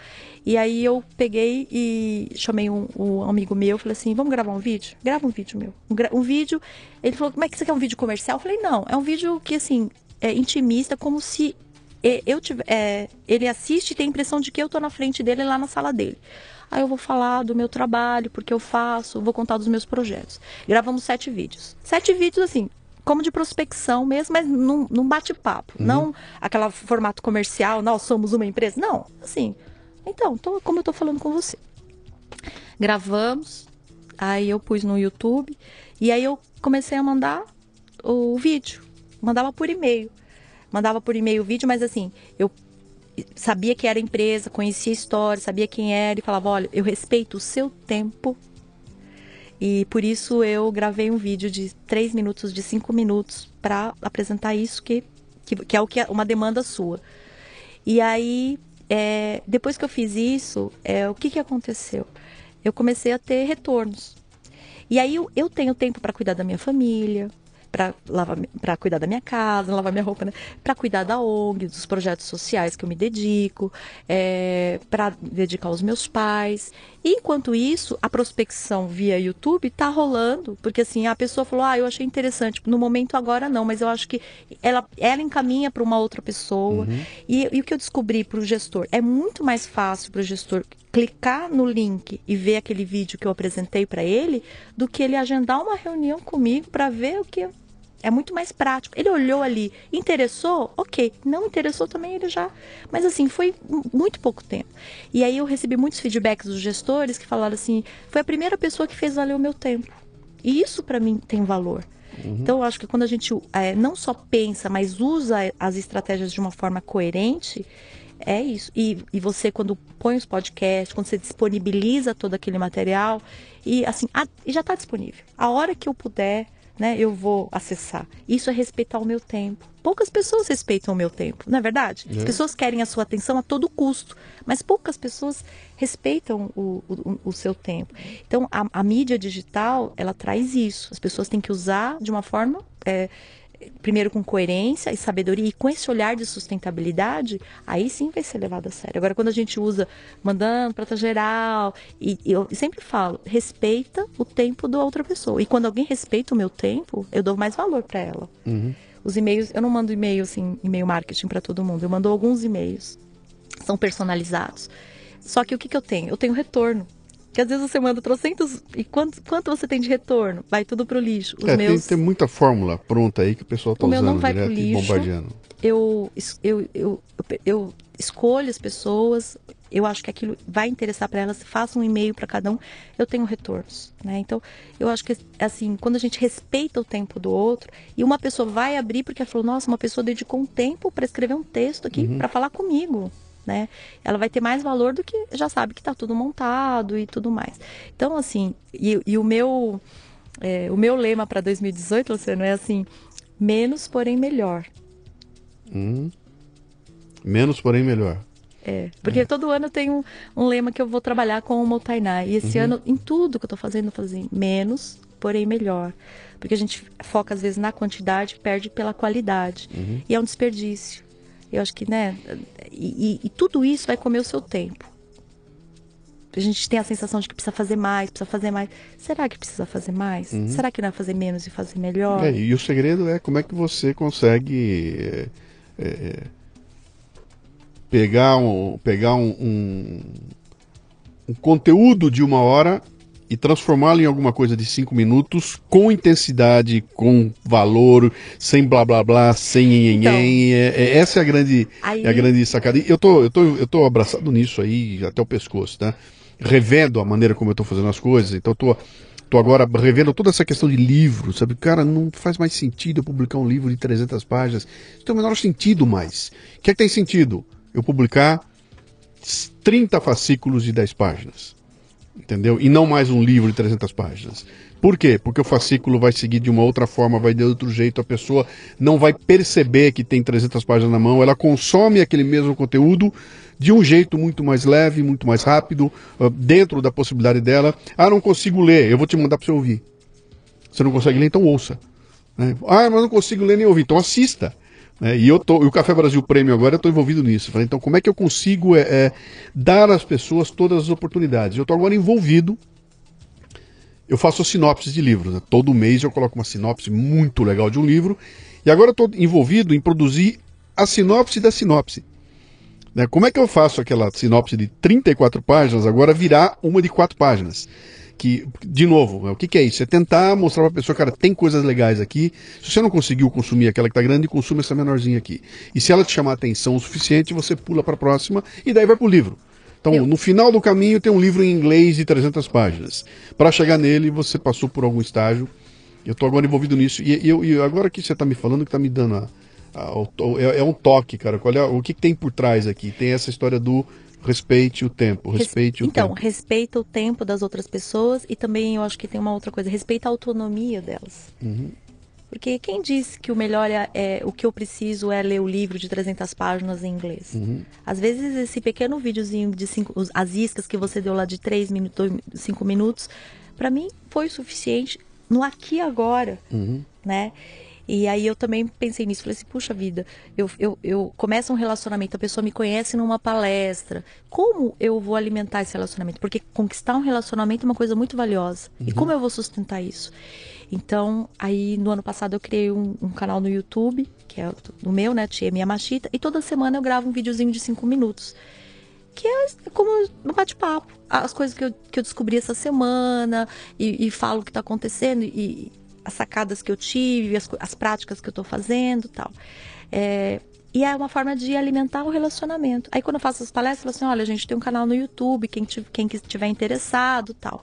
E aí eu peguei e chamei um, um amigo meu, falei assim, vamos gravar um vídeo? Grava um vídeo meu. Um, um vídeo. Ele falou, como é que você quer um vídeo comercial? Eu falei, não, é um vídeo que assim, é intimista, como se e- eu tive, é, ele assiste e tem a impressão de que eu tô na frente dele lá na sala dele. Aí eu vou falar do meu trabalho, porque eu faço, vou contar dos meus projetos. Gravamos sete vídeos. Sete vídeos, assim, como de prospecção mesmo, mas num, num bate-papo. Não aquele formato comercial, nós somos uma empresa. Não, assim. Então, tô- como eu tô falando com você. Gravamos, aí eu pus no YouTube, e aí eu comecei a mandar o vídeo. Mandava por e-mail. Mandava por e-mail o vídeo, mas assim, eu sabia que era empresa, conhecia a história, sabia quem era e falava: olha, eu respeito o seu tempo. E por isso eu gravei um vídeo de 3 minutos, de 5 minutos, para apresentar isso que, que, que é o que é uma demanda sua. E aí, é, depois que eu fiz isso, é, o que, que aconteceu? Eu comecei a ter retornos. E aí eu, eu tenho tempo para cuidar da minha família, para lavar, para cuidar da minha casa, lavar minha roupa, né? Para cuidar da ONG, dos projetos sociais que eu me dedico, é, para dedicar aos meus pais. Enquanto isso, a prospecção via YouTube tá rolando, porque assim a pessoa falou, ah, eu achei interessante. No momento agora não, mas eu acho que ela, ela encaminha para uma outra pessoa. E, e o que eu descobri para o gestor é muito mais fácil para o gestor clicar no link e ver aquele vídeo que eu apresentei para ele do que ele agendar uma reunião comigo para ver o que é muito mais prático. Ele olhou ali, interessou? Ok. Não interessou também, ele já. Mas assim, foi muito pouco tempo. E aí eu recebi muitos feedbacks dos gestores que falaram assim: foi a primeira pessoa que fez valer o meu tempo. E isso para mim tem valor. Então eu acho que quando a gente é, não só pensa, mas usa as estratégias de uma forma coerente, é isso. E, e você, quando põe os podcasts, quando você disponibiliza todo aquele material, e assim, a- e já está disponível. A hora que eu puder, né, eu vou acessar. Isso é respeitar o meu tempo. Poucas pessoas respeitam o meu tempo, não é verdade? As É. pessoas querem a sua atenção a todo custo, mas poucas pessoas respeitam o, o, o seu tempo. Então, a, a mídia digital, ela traz isso. As pessoas têm que usar de uma forma é, primeiro com coerência e sabedoria e com esse olhar de sustentabilidade, aí sim vai ser levado a sério. Agora, quando a gente usa mandando para geral, e, e eu sempre falo, respeita o tempo da outra pessoa. E quando alguém respeita o meu tempo, eu dou mais valor para ela. Os e-mails, eu não mando e-mail assim, e-mail marketing para todo mundo. Eu mando alguns e-mails. São personalizados. Só que o que, que eu tenho? Eu tenho retorno. Que às vezes você manda trocentos. E quanto, quanto você tem de retorno? Vai tudo pro lixo. Os É, meus. tem, tem muita fórmula pronta aí que o pessoal tá O meu usando não vai pro direto lixo. bombardeando. eu, eu, eu, eu, eu escolho as pessoas, eu acho que aquilo vai interessar para elas, faço um e-mail para cada um, eu tenho retornos, né? Então, eu acho que assim, quando a gente respeita o tempo do outro e uma pessoa vai abrir porque ela falou, nossa, uma pessoa dedicou um tempo para escrever um texto aqui para falar comigo. Né? Ela vai ter mais valor do que já sabe que está tudo montado e tudo mais. Então, assim, e, e o meu é, o meu lema para 2018, Luciano, é assim: menos, porém melhor. Hum. Menos, porém, melhor. É, porque todo ano eu tenho um, um lema que eu vou trabalhar com o Multinai. E esse ano, em tudo que eu tô fazendo, eu tô fazendo menos, porém melhor. Porque a gente foca, às vezes, na quantidade, perde pela qualidade. E é um desperdício. Eu acho que, né? E, e- tudo isso vai comer o seu tempo. A gente tem a sensação de que precisa fazer mais, precisa fazer mais. Será que precisa fazer mais? Será que não é fazer menos e fazer melhor? É, e o segredo é como é que você consegue é, é, pegar, um, pegar um, um, um conteúdo de uma hora e transformá-lo em alguma coisa de cinco minutos com intensidade, com valor, sem blá blá blá, sem nhenhenhen. Então. É- é- essa é a grande, Aí- é a grande sacada. Eu tô, eu, tô, eu tô abraçado nisso aí até o pescoço, tá? Revendo a maneira como eu tô fazendo as coisas, então eu tô Tô agora revendo toda essa questão de livro, sabe? Cara, não faz mais sentido eu publicar um livro de 300 páginas. Isso tem o menor sentido mais. O que é que tem sentido? Eu publicar 30 fascículos de 10 páginas. Entendeu? E não mais um livro de 300 páginas. Por quê? Porque o fascículo vai seguir de uma outra forma, vai de outro jeito, a pessoa não vai perceber que tem 300 páginas na mão, ela consome aquele mesmo conteúdo de um jeito muito mais leve, muito mais rápido, ah, dentro da possibilidade dela. Ah, não consigo ler, eu vou te mandar para você ouvir. Você não consegue ler, então ouça. né? Ah, mas não consigo ler nem ouvir, então assista. Né? E eu tô, e o Café Brasil Prêmio agora eu estou envolvido nisso. Falei, então como é que eu consigo é, é, dar às pessoas todas as oportunidades? Eu estou agora envolvido. Eu faço sinopses de livros. né? Todo mês eu coloco uma sinopse muito legal de um livro. E agora estou envolvido em produzir a sinopse da sinopse. Né? Como é que eu faço aquela sinopse de 34 páginas agora virar uma de quatro páginas? Que, de novo, né, o que, que é isso? É tentar mostrar para a pessoa, cara, tem coisas legais aqui. Se você não conseguiu consumir aquela que está grande, consuma essa menorzinha aqui. E se ela te chamar a atenção o suficiente, você pula para a próxima e daí vai para o livro. Então, Eu- no final do caminho tem um livro em inglês de 300 páginas. Para chegar nele, você passou por algum estágio. Eu estou agora envolvido nisso. E, e eu- e agora que você está me falando, que está me dando a, a- to- é, é um toque, cara. Qual é, o que, que tem por trás aqui? Tem essa história do respeite o tempo, Res- respeite o então, tempo. respeita o tempo das outras pessoas e também eu acho que tem uma outra coisa, respeita a autonomia delas. Uhum. Porque quem disse que o melhor é, é- o que eu preciso é ler o livro de 300 páginas em inglês? Uhum. Às vezes esse pequeno videozinho de cinco, as iscas que você deu lá de 3 minutos, 5 minutos, para mim foi o suficiente no aqui e agora, Uhum. né? E aí eu também pensei nisso, falei assim, puxa vida, eu, eu, eu começo um relacionamento, a pessoa me conhece numa palestra, como eu vou alimentar esse relacionamento? Porque conquistar um relacionamento é uma coisa muito valiosa. E como eu vou sustentar isso? Então, aí no ano passado eu criei um, um canal no YouTube, que é o o meu, né, Tia Minha Machita, e toda semana eu gravo um videozinho de cinco minutos que é como um bate-papo. As coisas que eu, que eu descobri essa semana e, e falo o que está acontecendo e as sacadas que eu tive, as, as práticas que eu estou fazendo tal. É, e é uma forma de alimentar o relacionamento. Aí quando eu faço as palestras, eu falo assim, olha, a gente tem um canal no YouTube, quem, quem que estiver interessado tal.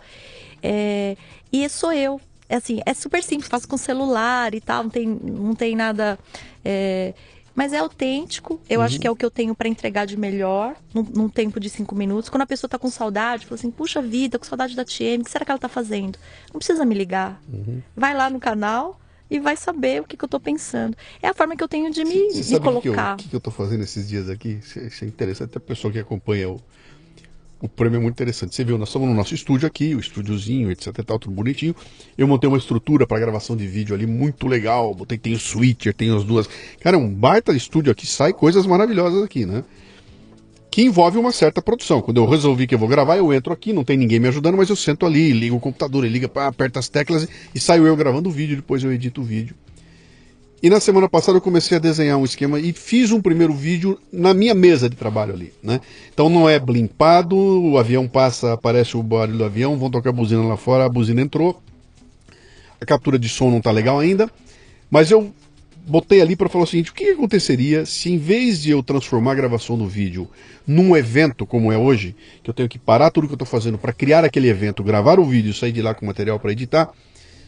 É, e sou eu. É assim, é super simples, faço com celular e tal, não tem, não tem nada. é, mas é autêntico, eu acho que é o que eu tenho para entregar de melhor, num, num tempo de cinco minutos. Quando a pessoa tá com saudade, fala assim, puxa vida, com saudade da TM, o que será que ela tá fazendo? Não precisa me ligar. Vai lá no canal e vai saber o que, que eu tô pensando. É a forma que eu tenho de me, Você me sabe o que, que eu, colocar. o que, que eu tô fazendo esses dias aqui? Isso é, interessante, a pessoa que acompanha o, o prêmio é muito interessante. Você viu, nós estamos no nosso estúdio aqui, o estúdiozinho, etc tal, tudo bonitinho. Eu montei uma estrutura para gravação de vídeo ali muito legal. Botei, tem o switcher, tem as duas. Cara, é um baita estúdio aqui, sai coisas maravilhosas aqui, né? Que envolve uma certa produção. Quando eu resolvi que eu vou gravar, eu entro aqui, não tem ninguém me ajudando, mas eu sento ali, ligo o computador, liga, aperta as teclas e saio eu gravando o vídeo, depois eu edito o vídeo. E na semana passada eu comecei a desenhar um esquema e fiz um primeiro vídeo na minha mesa de trabalho ali, né? Então não é blimpado, o avião passa, aparece o barulho do avião, vão tocar a buzina lá fora, a buzina entrou. A captura de som não tá legal ainda, mas eu botei ali para falar o seguinte: o que aconteceria se em vez de eu transformar a gravação do vídeo num evento como é hoje, que eu tenho que parar tudo que eu estou fazendo para criar aquele evento, gravar o vídeo, sair de lá com material para editar,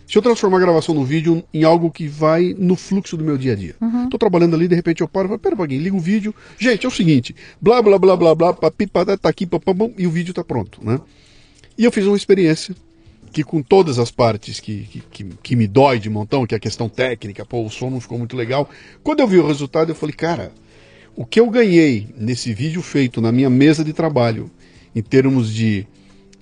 se eu transformar a gravação do vídeo em algo que vai no fluxo do meu dia a dia. Tô trabalhando ali, de repente eu paro e falo, pera pouquinho, liga o vídeo. Gente, é o seguinte, blá blá blá blá blá, papi, patá, tá aqui, papam, e o vídeo tá pronto, né? E eu fiz uma experiência que com todas as partes que, que, que, que me dói de montão, que é a questão técnica, pô, o som não ficou muito legal. Quando eu vi o resultado, eu falei, cara, O que eu ganhei nesse vídeo feito na minha mesa de trabalho, em termos de,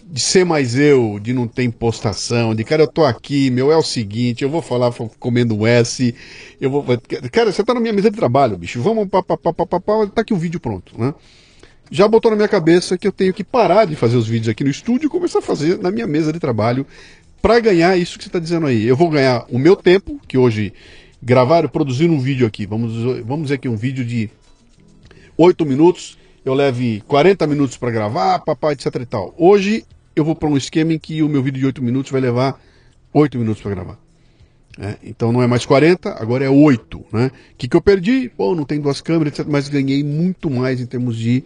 de ser mais eu, de não ter impostação, de cara, eu tô aqui, meu, é o seguinte, eu vou falar comendo um S, eu vou. Cara, você tá na minha mesa de trabalho, bicho, vamos, pá, pá, pá, pá, pá, pá, tá aqui o vídeo pronto, né? Já botou na minha cabeça que eu tenho que parar de fazer os vídeos aqui no estúdio e começar a fazer na minha mesa de trabalho para ganhar isso que você está dizendo aí. Eu vou ganhar o meu tempo, que hoje gravar, produzir um vídeo aqui, vamos, vamos dizer que um vídeo de 8 minutos, eu leve 40 minutos para gravar, papai, etc e tal. Hoje eu vou para um esquema em que o meu vídeo de 8 minutos vai levar 8 minutos para gravar. É, então não é mais 40, agora é 8. Né? O que, que eu perdi? Pô, não tem duas câmeras, etc, mas ganhei muito mais em termos de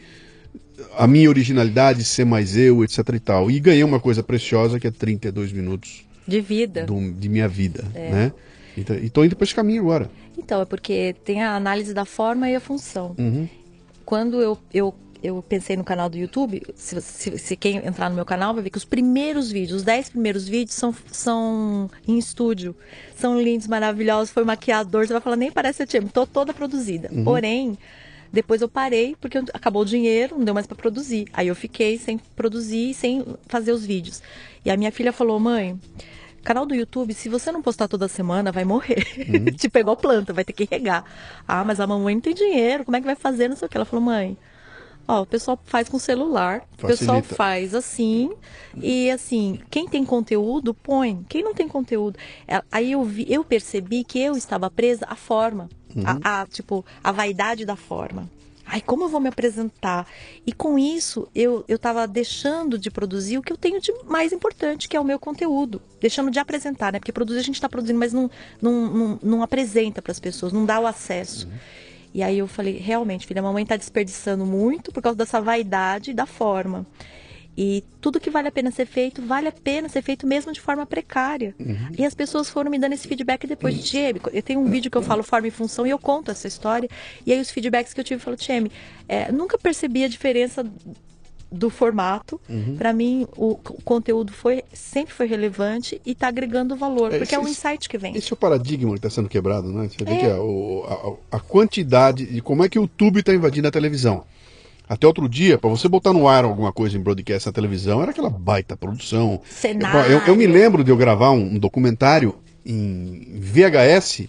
a minha originalidade, ser mais eu, etc e tal. E ganhei uma coisa preciosa que é 32 minutos de vida. Do, de minha vida, é. né? Então, e estou indo para esse caminho agora. Então, é porque tem a análise da forma e a função. Uhum. Quando eu, eu, eu pensei no canal do YouTube, se, se, se, quem entrar no meu canal vai ver que os primeiros vídeos, os 10 primeiros vídeos são, são em estúdio. São lindos, maravilhosos, foi maquiador, você vai falar, nem parece a Tia, estou toda produzida. Uhum. Porém, depois eu parei porque acabou o dinheiro, não deu mais para produzir. Aí eu fiquei sem produzir, sem fazer os vídeos. E a minha filha falou: "Mãe, canal do YouTube, se você não postar toda semana, vai morrer. Uhum. Te pegou planta, vai ter que regar. Ah, mas a mamãe não tem dinheiro, como é que vai fazer? Não sei o que. Ela falou, mãe, ó, o pessoal faz com celular, Facilita. o pessoal faz assim, e assim, quem tem conteúdo, põe. Quem não tem conteúdo. É, aí eu vi, eu percebi que eu estava presa à forma. Uhum. A, a, tipo, a vaidade da forma. Ai, como eu vou me apresentar? E com isso, eu estava deixando de produzir o que eu tenho de mais importante, que é o meu conteúdo. Deixando de apresentar, né? Porque produzir a gente está produzindo, mas não, não, não, não apresenta para as pessoas, não dá o acesso. Uhum. E aí eu falei, realmente, filha, a mamãe está desperdiçando muito por causa dessa vaidade da forma. E tudo que vale a pena ser feito, vale a pena ser feito mesmo de forma precária. Uhum. E as pessoas foram me dando esse feedback depois. Uhum. Tieme, eu tenho um vídeo que eu falo forma e função e eu conto essa história. E aí os feedbacks que eu tive, eu falo, Tieme, é, nunca percebi a diferença do formato. Uhum. Para mim, o, conteúdo foi sempre foi relevante e está agregando valor, é, porque esse, é um insight que vem. Esse é o paradigma que está sendo quebrado, né? Você vê é. que a, a, a, quantidade de como é que o YouTube está invadindo a televisão. Até outro dia, para você botar no ar alguma coisa em broadcast na televisão, era aquela baita produção. Cenário. Eu, eu me lembro de eu gravar um, um documentário em VHS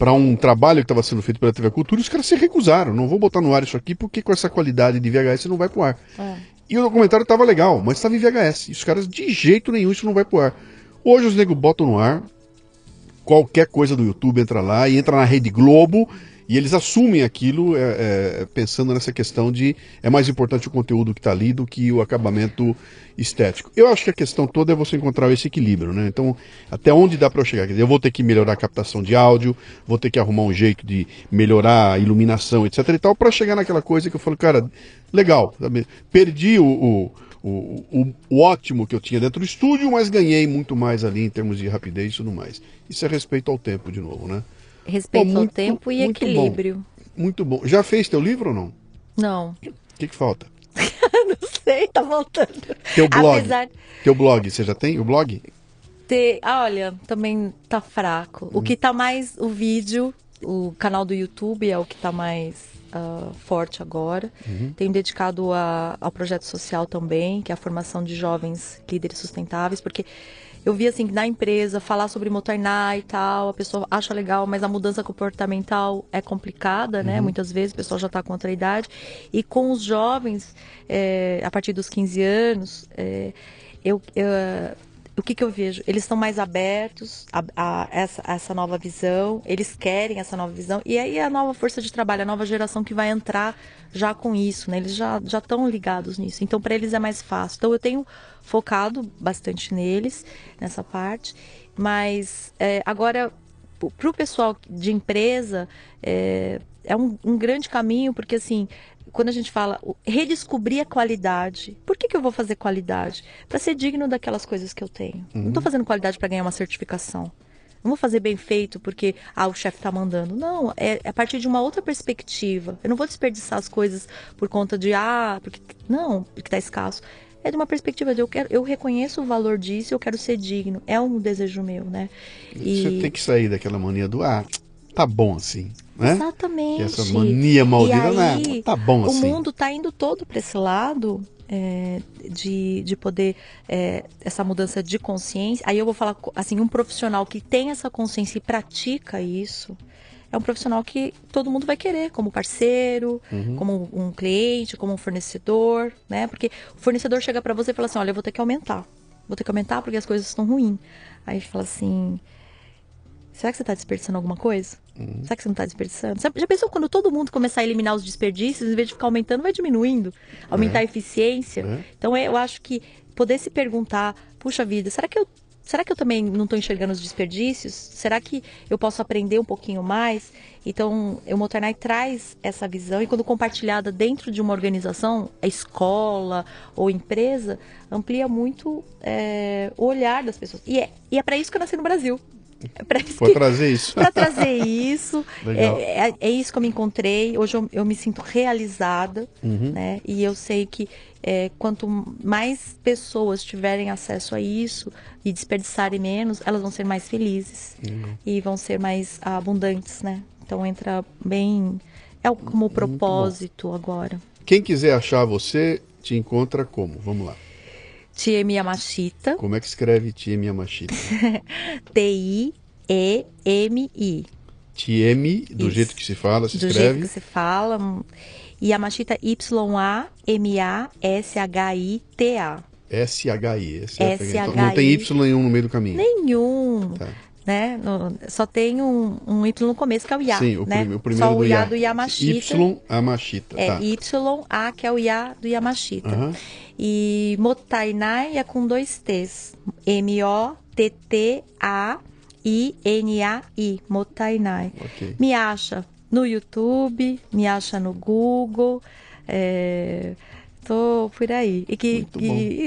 para um trabalho que estava sendo feito pela TV Cultura e os caras se recusaram. Não vou botar no ar isso aqui porque com essa qualidade de VHS não vai pro ar. É. E o documentário estava legal, mas estava em VHS. E os caras, de jeito nenhum, isso não vai pro ar. Hoje os negros botam no ar, qualquer coisa do YouTube entra lá e entra na Rede Globo e eles assumem aquilo é, é, pensando nessa questão de é mais importante o conteúdo que está ali do que o acabamento estético. Eu acho que a questão toda é você encontrar esse equilíbrio, né? Então, até onde dá para eu chegar? Quer dizer, eu vou ter que melhorar a captação de áudio, vou ter que arrumar um jeito de melhorar a iluminação, etc e tal, para chegar naquela coisa que eu falo, cara, legal, sabe? perdi o, o o, o, o, ótimo que eu tinha dentro do estúdio, mas ganhei muito mais ali em termos de rapidez e tudo mais. Isso é respeito ao tempo, de novo, né? Respeito ao tempo e equilíbrio. Bom, muito bom. Já fez teu livro ou não? Não. O que, que falta? não sei, tá voltando. Teu blog. Apesar... Teu blog, você já tem o blog? Ter... Ah, olha, também tá fraco. Hum. O que tá mais. O vídeo, o canal do YouTube é o que tá mais uh, forte agora. Uhum. Tenho dedicado a, ao projeto social também, que é a formação de jovens líderes sustentáveis, porque eu vi assim na empresa falar sobre motornar e tal, a pessoa acha legal, mas a mudança comportamental é complicada, né? Uhum. Muitas vezes o pessoal já está contra a idade. E com os jovens, é, a partir dos 15 anos, é, eu, eu o que, que eu vejo? Eles estão mais abertos a, a, essa, a, essa, nova visão, eles querem essa nova visão, e aí é a nova força de trabalho, a nova geração que vai entrar já com isso, né? Eles já estão ligados nisso. Então, para eles é mais fácil. Então, eu tenho focado bastante neles, nessa parte, mas é, agora, para o pessoal de empresa, é, é um, um grande caminho, porque assim, quando a gente fala redescobrir a qualidade, por que, que eu vou fazer qualidade? Para ser digno daquelas coisas que eu tenho. Uhum. Não estou fazendo qualidade para ganhar uma certificação. Não vou fazer bem feito porque ah, o chefe está mandando. Não, é, é, a partir de uma outra perspectiva. Eu não vou desperdiçar as coisas por conta de ah, porque não, porque está escasso. É de uma perspectiva de eu quero, eu reconheço o valor disso, eu quero ser digno. É um desejo meu, né? E... Você tem que sair daquela mania do ah, tá bom assim, né? Exatamente. Que essa mania maldita, né? Tá bom o assim. mundo está indo todo para esse lado é, de, de poder é, essa mudança de consciência. Aí eu vou falar assim, um profissional que tem essa consciência e pratica isso é um profissional que todo mundo vai querer como parceiro, Uhum. como um cliente, como um fornecedor, né? Porque o fornecedor chega para você e fala assim, olha, eu vou ter que aumentar, vou ter que aumentar porque as coisas estão ruins. Aí fala assim, Será que você está desperdiçando alguma coisa? Uhum. Será que você não está desperdiçando? Já pensou quando todo mundo começar a eliminar os desperdícios, em vez de ficar aumentando, vai diminuindo? Aumentar a eficiência? É. Então eu acho que poder se perguntar, puxa vida, será que eu. Será que eu também não estou enxergando os desperdícios? Será que eu posso aprender um pouquinho mais? Então, o Motornai traz essa visão e quando compartilhada dentro de uma organização, a escola ou empresa, amplia muito é, o olhar das pessoas. E é, e é para isso que eu nasci no Brasil. Para trazer isso. para trazer isso. É, é- é isso que eu me encontrei. Hoje eu, eu me sinto realizada, Uhum. né? E eu sei que é, quanto mais pessoas tiverem acesso a isso e desperdiçarem menos, elas vão ser mais felizes Uhum. e vão ser mais abundantes, né? Então entra bem. É como o propósito agora. Quem quiser achar você, te encontra como? Vamos lá. Tiemi Yamashita, Como é que escreve Tiem Yamashita? T-I-E-M-I. Tiem, do Isso. jeito que se fala, se do escreve. jeito que se fala. Yamashita Y-A-M-A-S-H-I-T-A. S-H-I. S-H-I. Então, Não tem Y nenhum no meio do caminho. Nenhum. Tá. Né? No- só tem um, um Y no começo, que é o Ya. Sim, o, né? prim- o primeiro Só o Ya do Yamashita. Y Amashita. É tá. Y-A, que é o Ya do Yamashita. Aham. E Motainai é com dois T's. M-O-T-T-A-I-N-A-I. Motainai. Ok. Me acha no YouTube, me acha no Google. É, tô por aí. E que,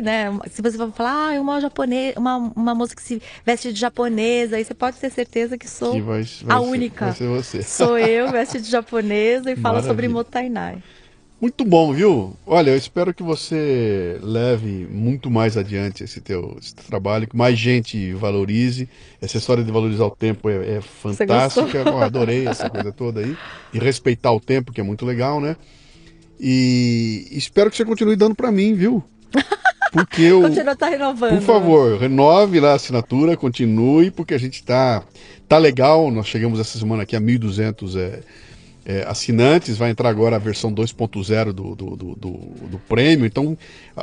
né, se você for falar, ah, uma, japonês, uma, uma moça que se veste de japonesa, aí você pode ter certeza que sou Que vai, vai a ser- única. vai ser você. Sou eu, veste de japonesa e fala sobre. Motainai. Muito bom, viu? Olha, eu espero que você leve muito mais adiante esse teu esse teu trabalho, que mais gente valorize. Essa história de valorizar o tempo é, é fantástica. Eu adorei essa coisa toda aí. E respeitar o tempo, que é muito legal, né? E espero que você continue dando pra mim, viu? Porque eu. Continua tá renovando. Por favor, renove lá a assinatura, continue, porque a gente tá, tá legal. Nós chegamos essa semana aqui a 1.200 é, é, assinantes, vai entrar agora a versão 2.0 do, do, do, do, do prêmio. Então,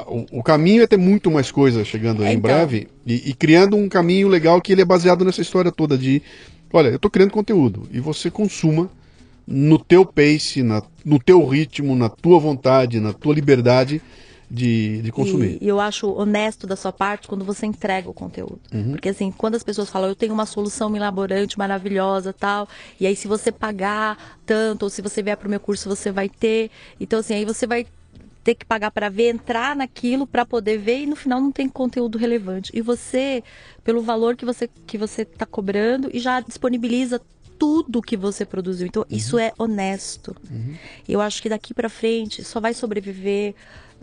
o, o caminho é ter muito mais coisa chegando aí É, em então. breve e, e criando um caminho legal que ele é baseado nessa história toda de: olha, eu tô criando conteúdo e você consuma no teu pace, na, no teu ritmo, na tua vontade, na tua liberdade de, de consumir. E, e eu acho honesto da sua parte quando você entrega o conteúdo. Uhum. Porque assim, quando as pessoas falam, eu tenho uma solução milaborante, maravilhosa, tal, e aí se você pagar tanto, ou se você vier para o meu curso, você vai ter. Então assim, aí você vai ter que pagar para ver, entrar naquilo para poder ver e no final não tem conteúdo relevante. E você, pelo valor que você que você está cobrando e já disponibiliza tudo que você produziu. Então isso é honesto. Eu acho que daqui para frente só vai sobreviver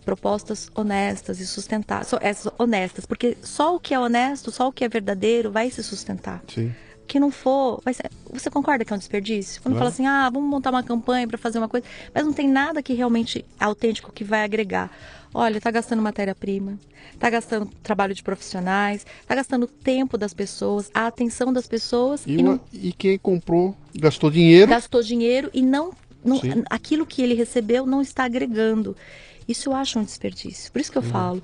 propostas honestas e sustentáveis, só- essas honestas, porque só o que é honesto, só o que é verdadeiro vai se sustentar Sim. que não for, ser- você concorda que é um desperdício? Quando Claro. fala assim, ah, vamos montar uma campanha para fazer uma coisa, mas não tem nada que realmente é autêntico que vai agregar. Olha, tá gastando matéria-prima, tá gastando trabalho de profissionais, tá gastando tempo das pessoas, a atenção das pessoas E, e, não e quem comprou gastou dinheiro. gastou dinheiro e não, não Sim. aquilo que ele recebeu não está agregando. Isso eu acho um desperdício. Por isso que eu falo.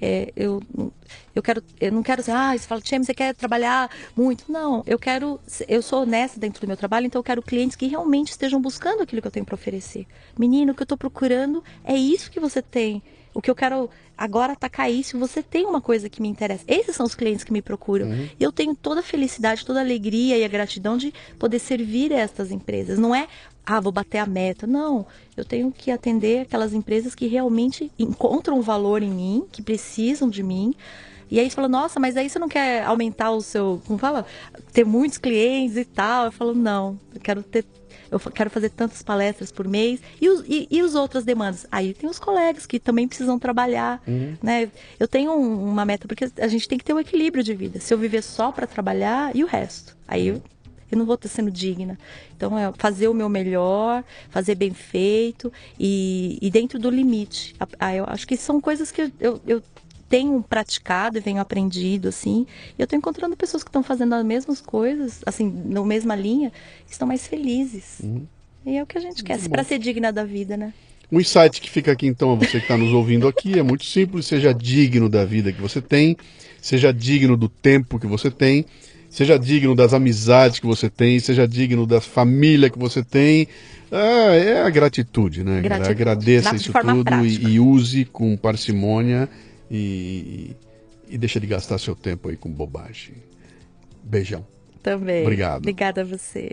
é, eu, eu quero, eu não quero dizer, ah, você fala, Tchê, você quer trabalhar muito. Não, eu quero, eu sou honesta dentro do meu trabalho, então eu quero clientes que realmente estejam buscando aquilo que eu tenho para oferecer. Menino, o que eu estou procurando é isso que você tem. O que eu quero agora atacar isso, você tem uma coisa que me interessa. Esses são os clientes que me procuram. Uhum. E eu tenho toda a felicidade, toda a alegria e a gratidão de poder servir a estas empresas. Não é, ah, vou bater a meta. Não. Eu tenho que atender aquelas empresas que realmente encontram valor em mim, que precisam de mim. E aí você fala, nossa, mas aí você não quer aumentar o seu. Como fala? Ter muitos clientes e tal. Eu falo, não, eu quero ter. Eu quero fazer tantas palestras por mês. E os, e, e os outras demandas? Aí tem os colegas que também precisam trabalhar. Né? Eu tenho um- uma meta, porque a gente tem que ter um equilíbrio de vida. Se eu viver só para trabalhar, e o resto? Aí eu, eu não vou estar sendo digna. Então, é fazer o meu melhor, fazer bem feito e, e dentro do limite. Eu acho que são coisas que eu, eu tenho praticado e venho aprendido, assim. E eu estou encontrando pessoas que estão fazendo as mesmas coisas, assim, na mesma linha, estão mais felizes. Uhum. E é o que a gente quer, para ser digna da vida, né? O insight que fica aqui então, você que está nos ouvindo aqui, é muito simples: seja digno da vida que você tem, seja digno do tempo que você tem, seja digno das amizades que você tem, seja digno da família que você tem. Ah, é a gratitude, né? Gratitude. Agradeça isso tudo e, e, use com parcimônia e, e deixa de gastar seu tempo aí com bobagem. Beijão. Também. Obrigado. Obrigada a você.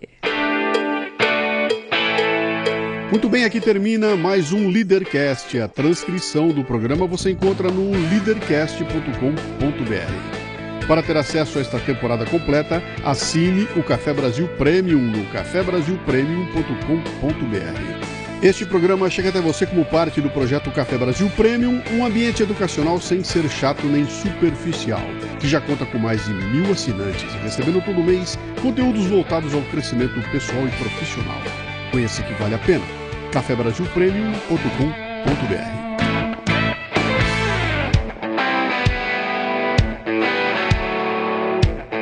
Muito bem, aqui termina mais um Leadercast. A transcrição do programa você encontra no leadercast.com.br. Para ter acesso a esta temporada completa, assine o Café Brasil Premium no cafebrasilpremium.com.br. Este programa chega até você como parte do projeto Café Brasil Premium, um ambiente educacional sem ser chato nem superficial, que já conta com mais de mil assinantes, recebendo todo mês conteúdos voltados ao crescimento pessoal e profissional. Conheça que vale a pena cafebrasilpremium.com.br.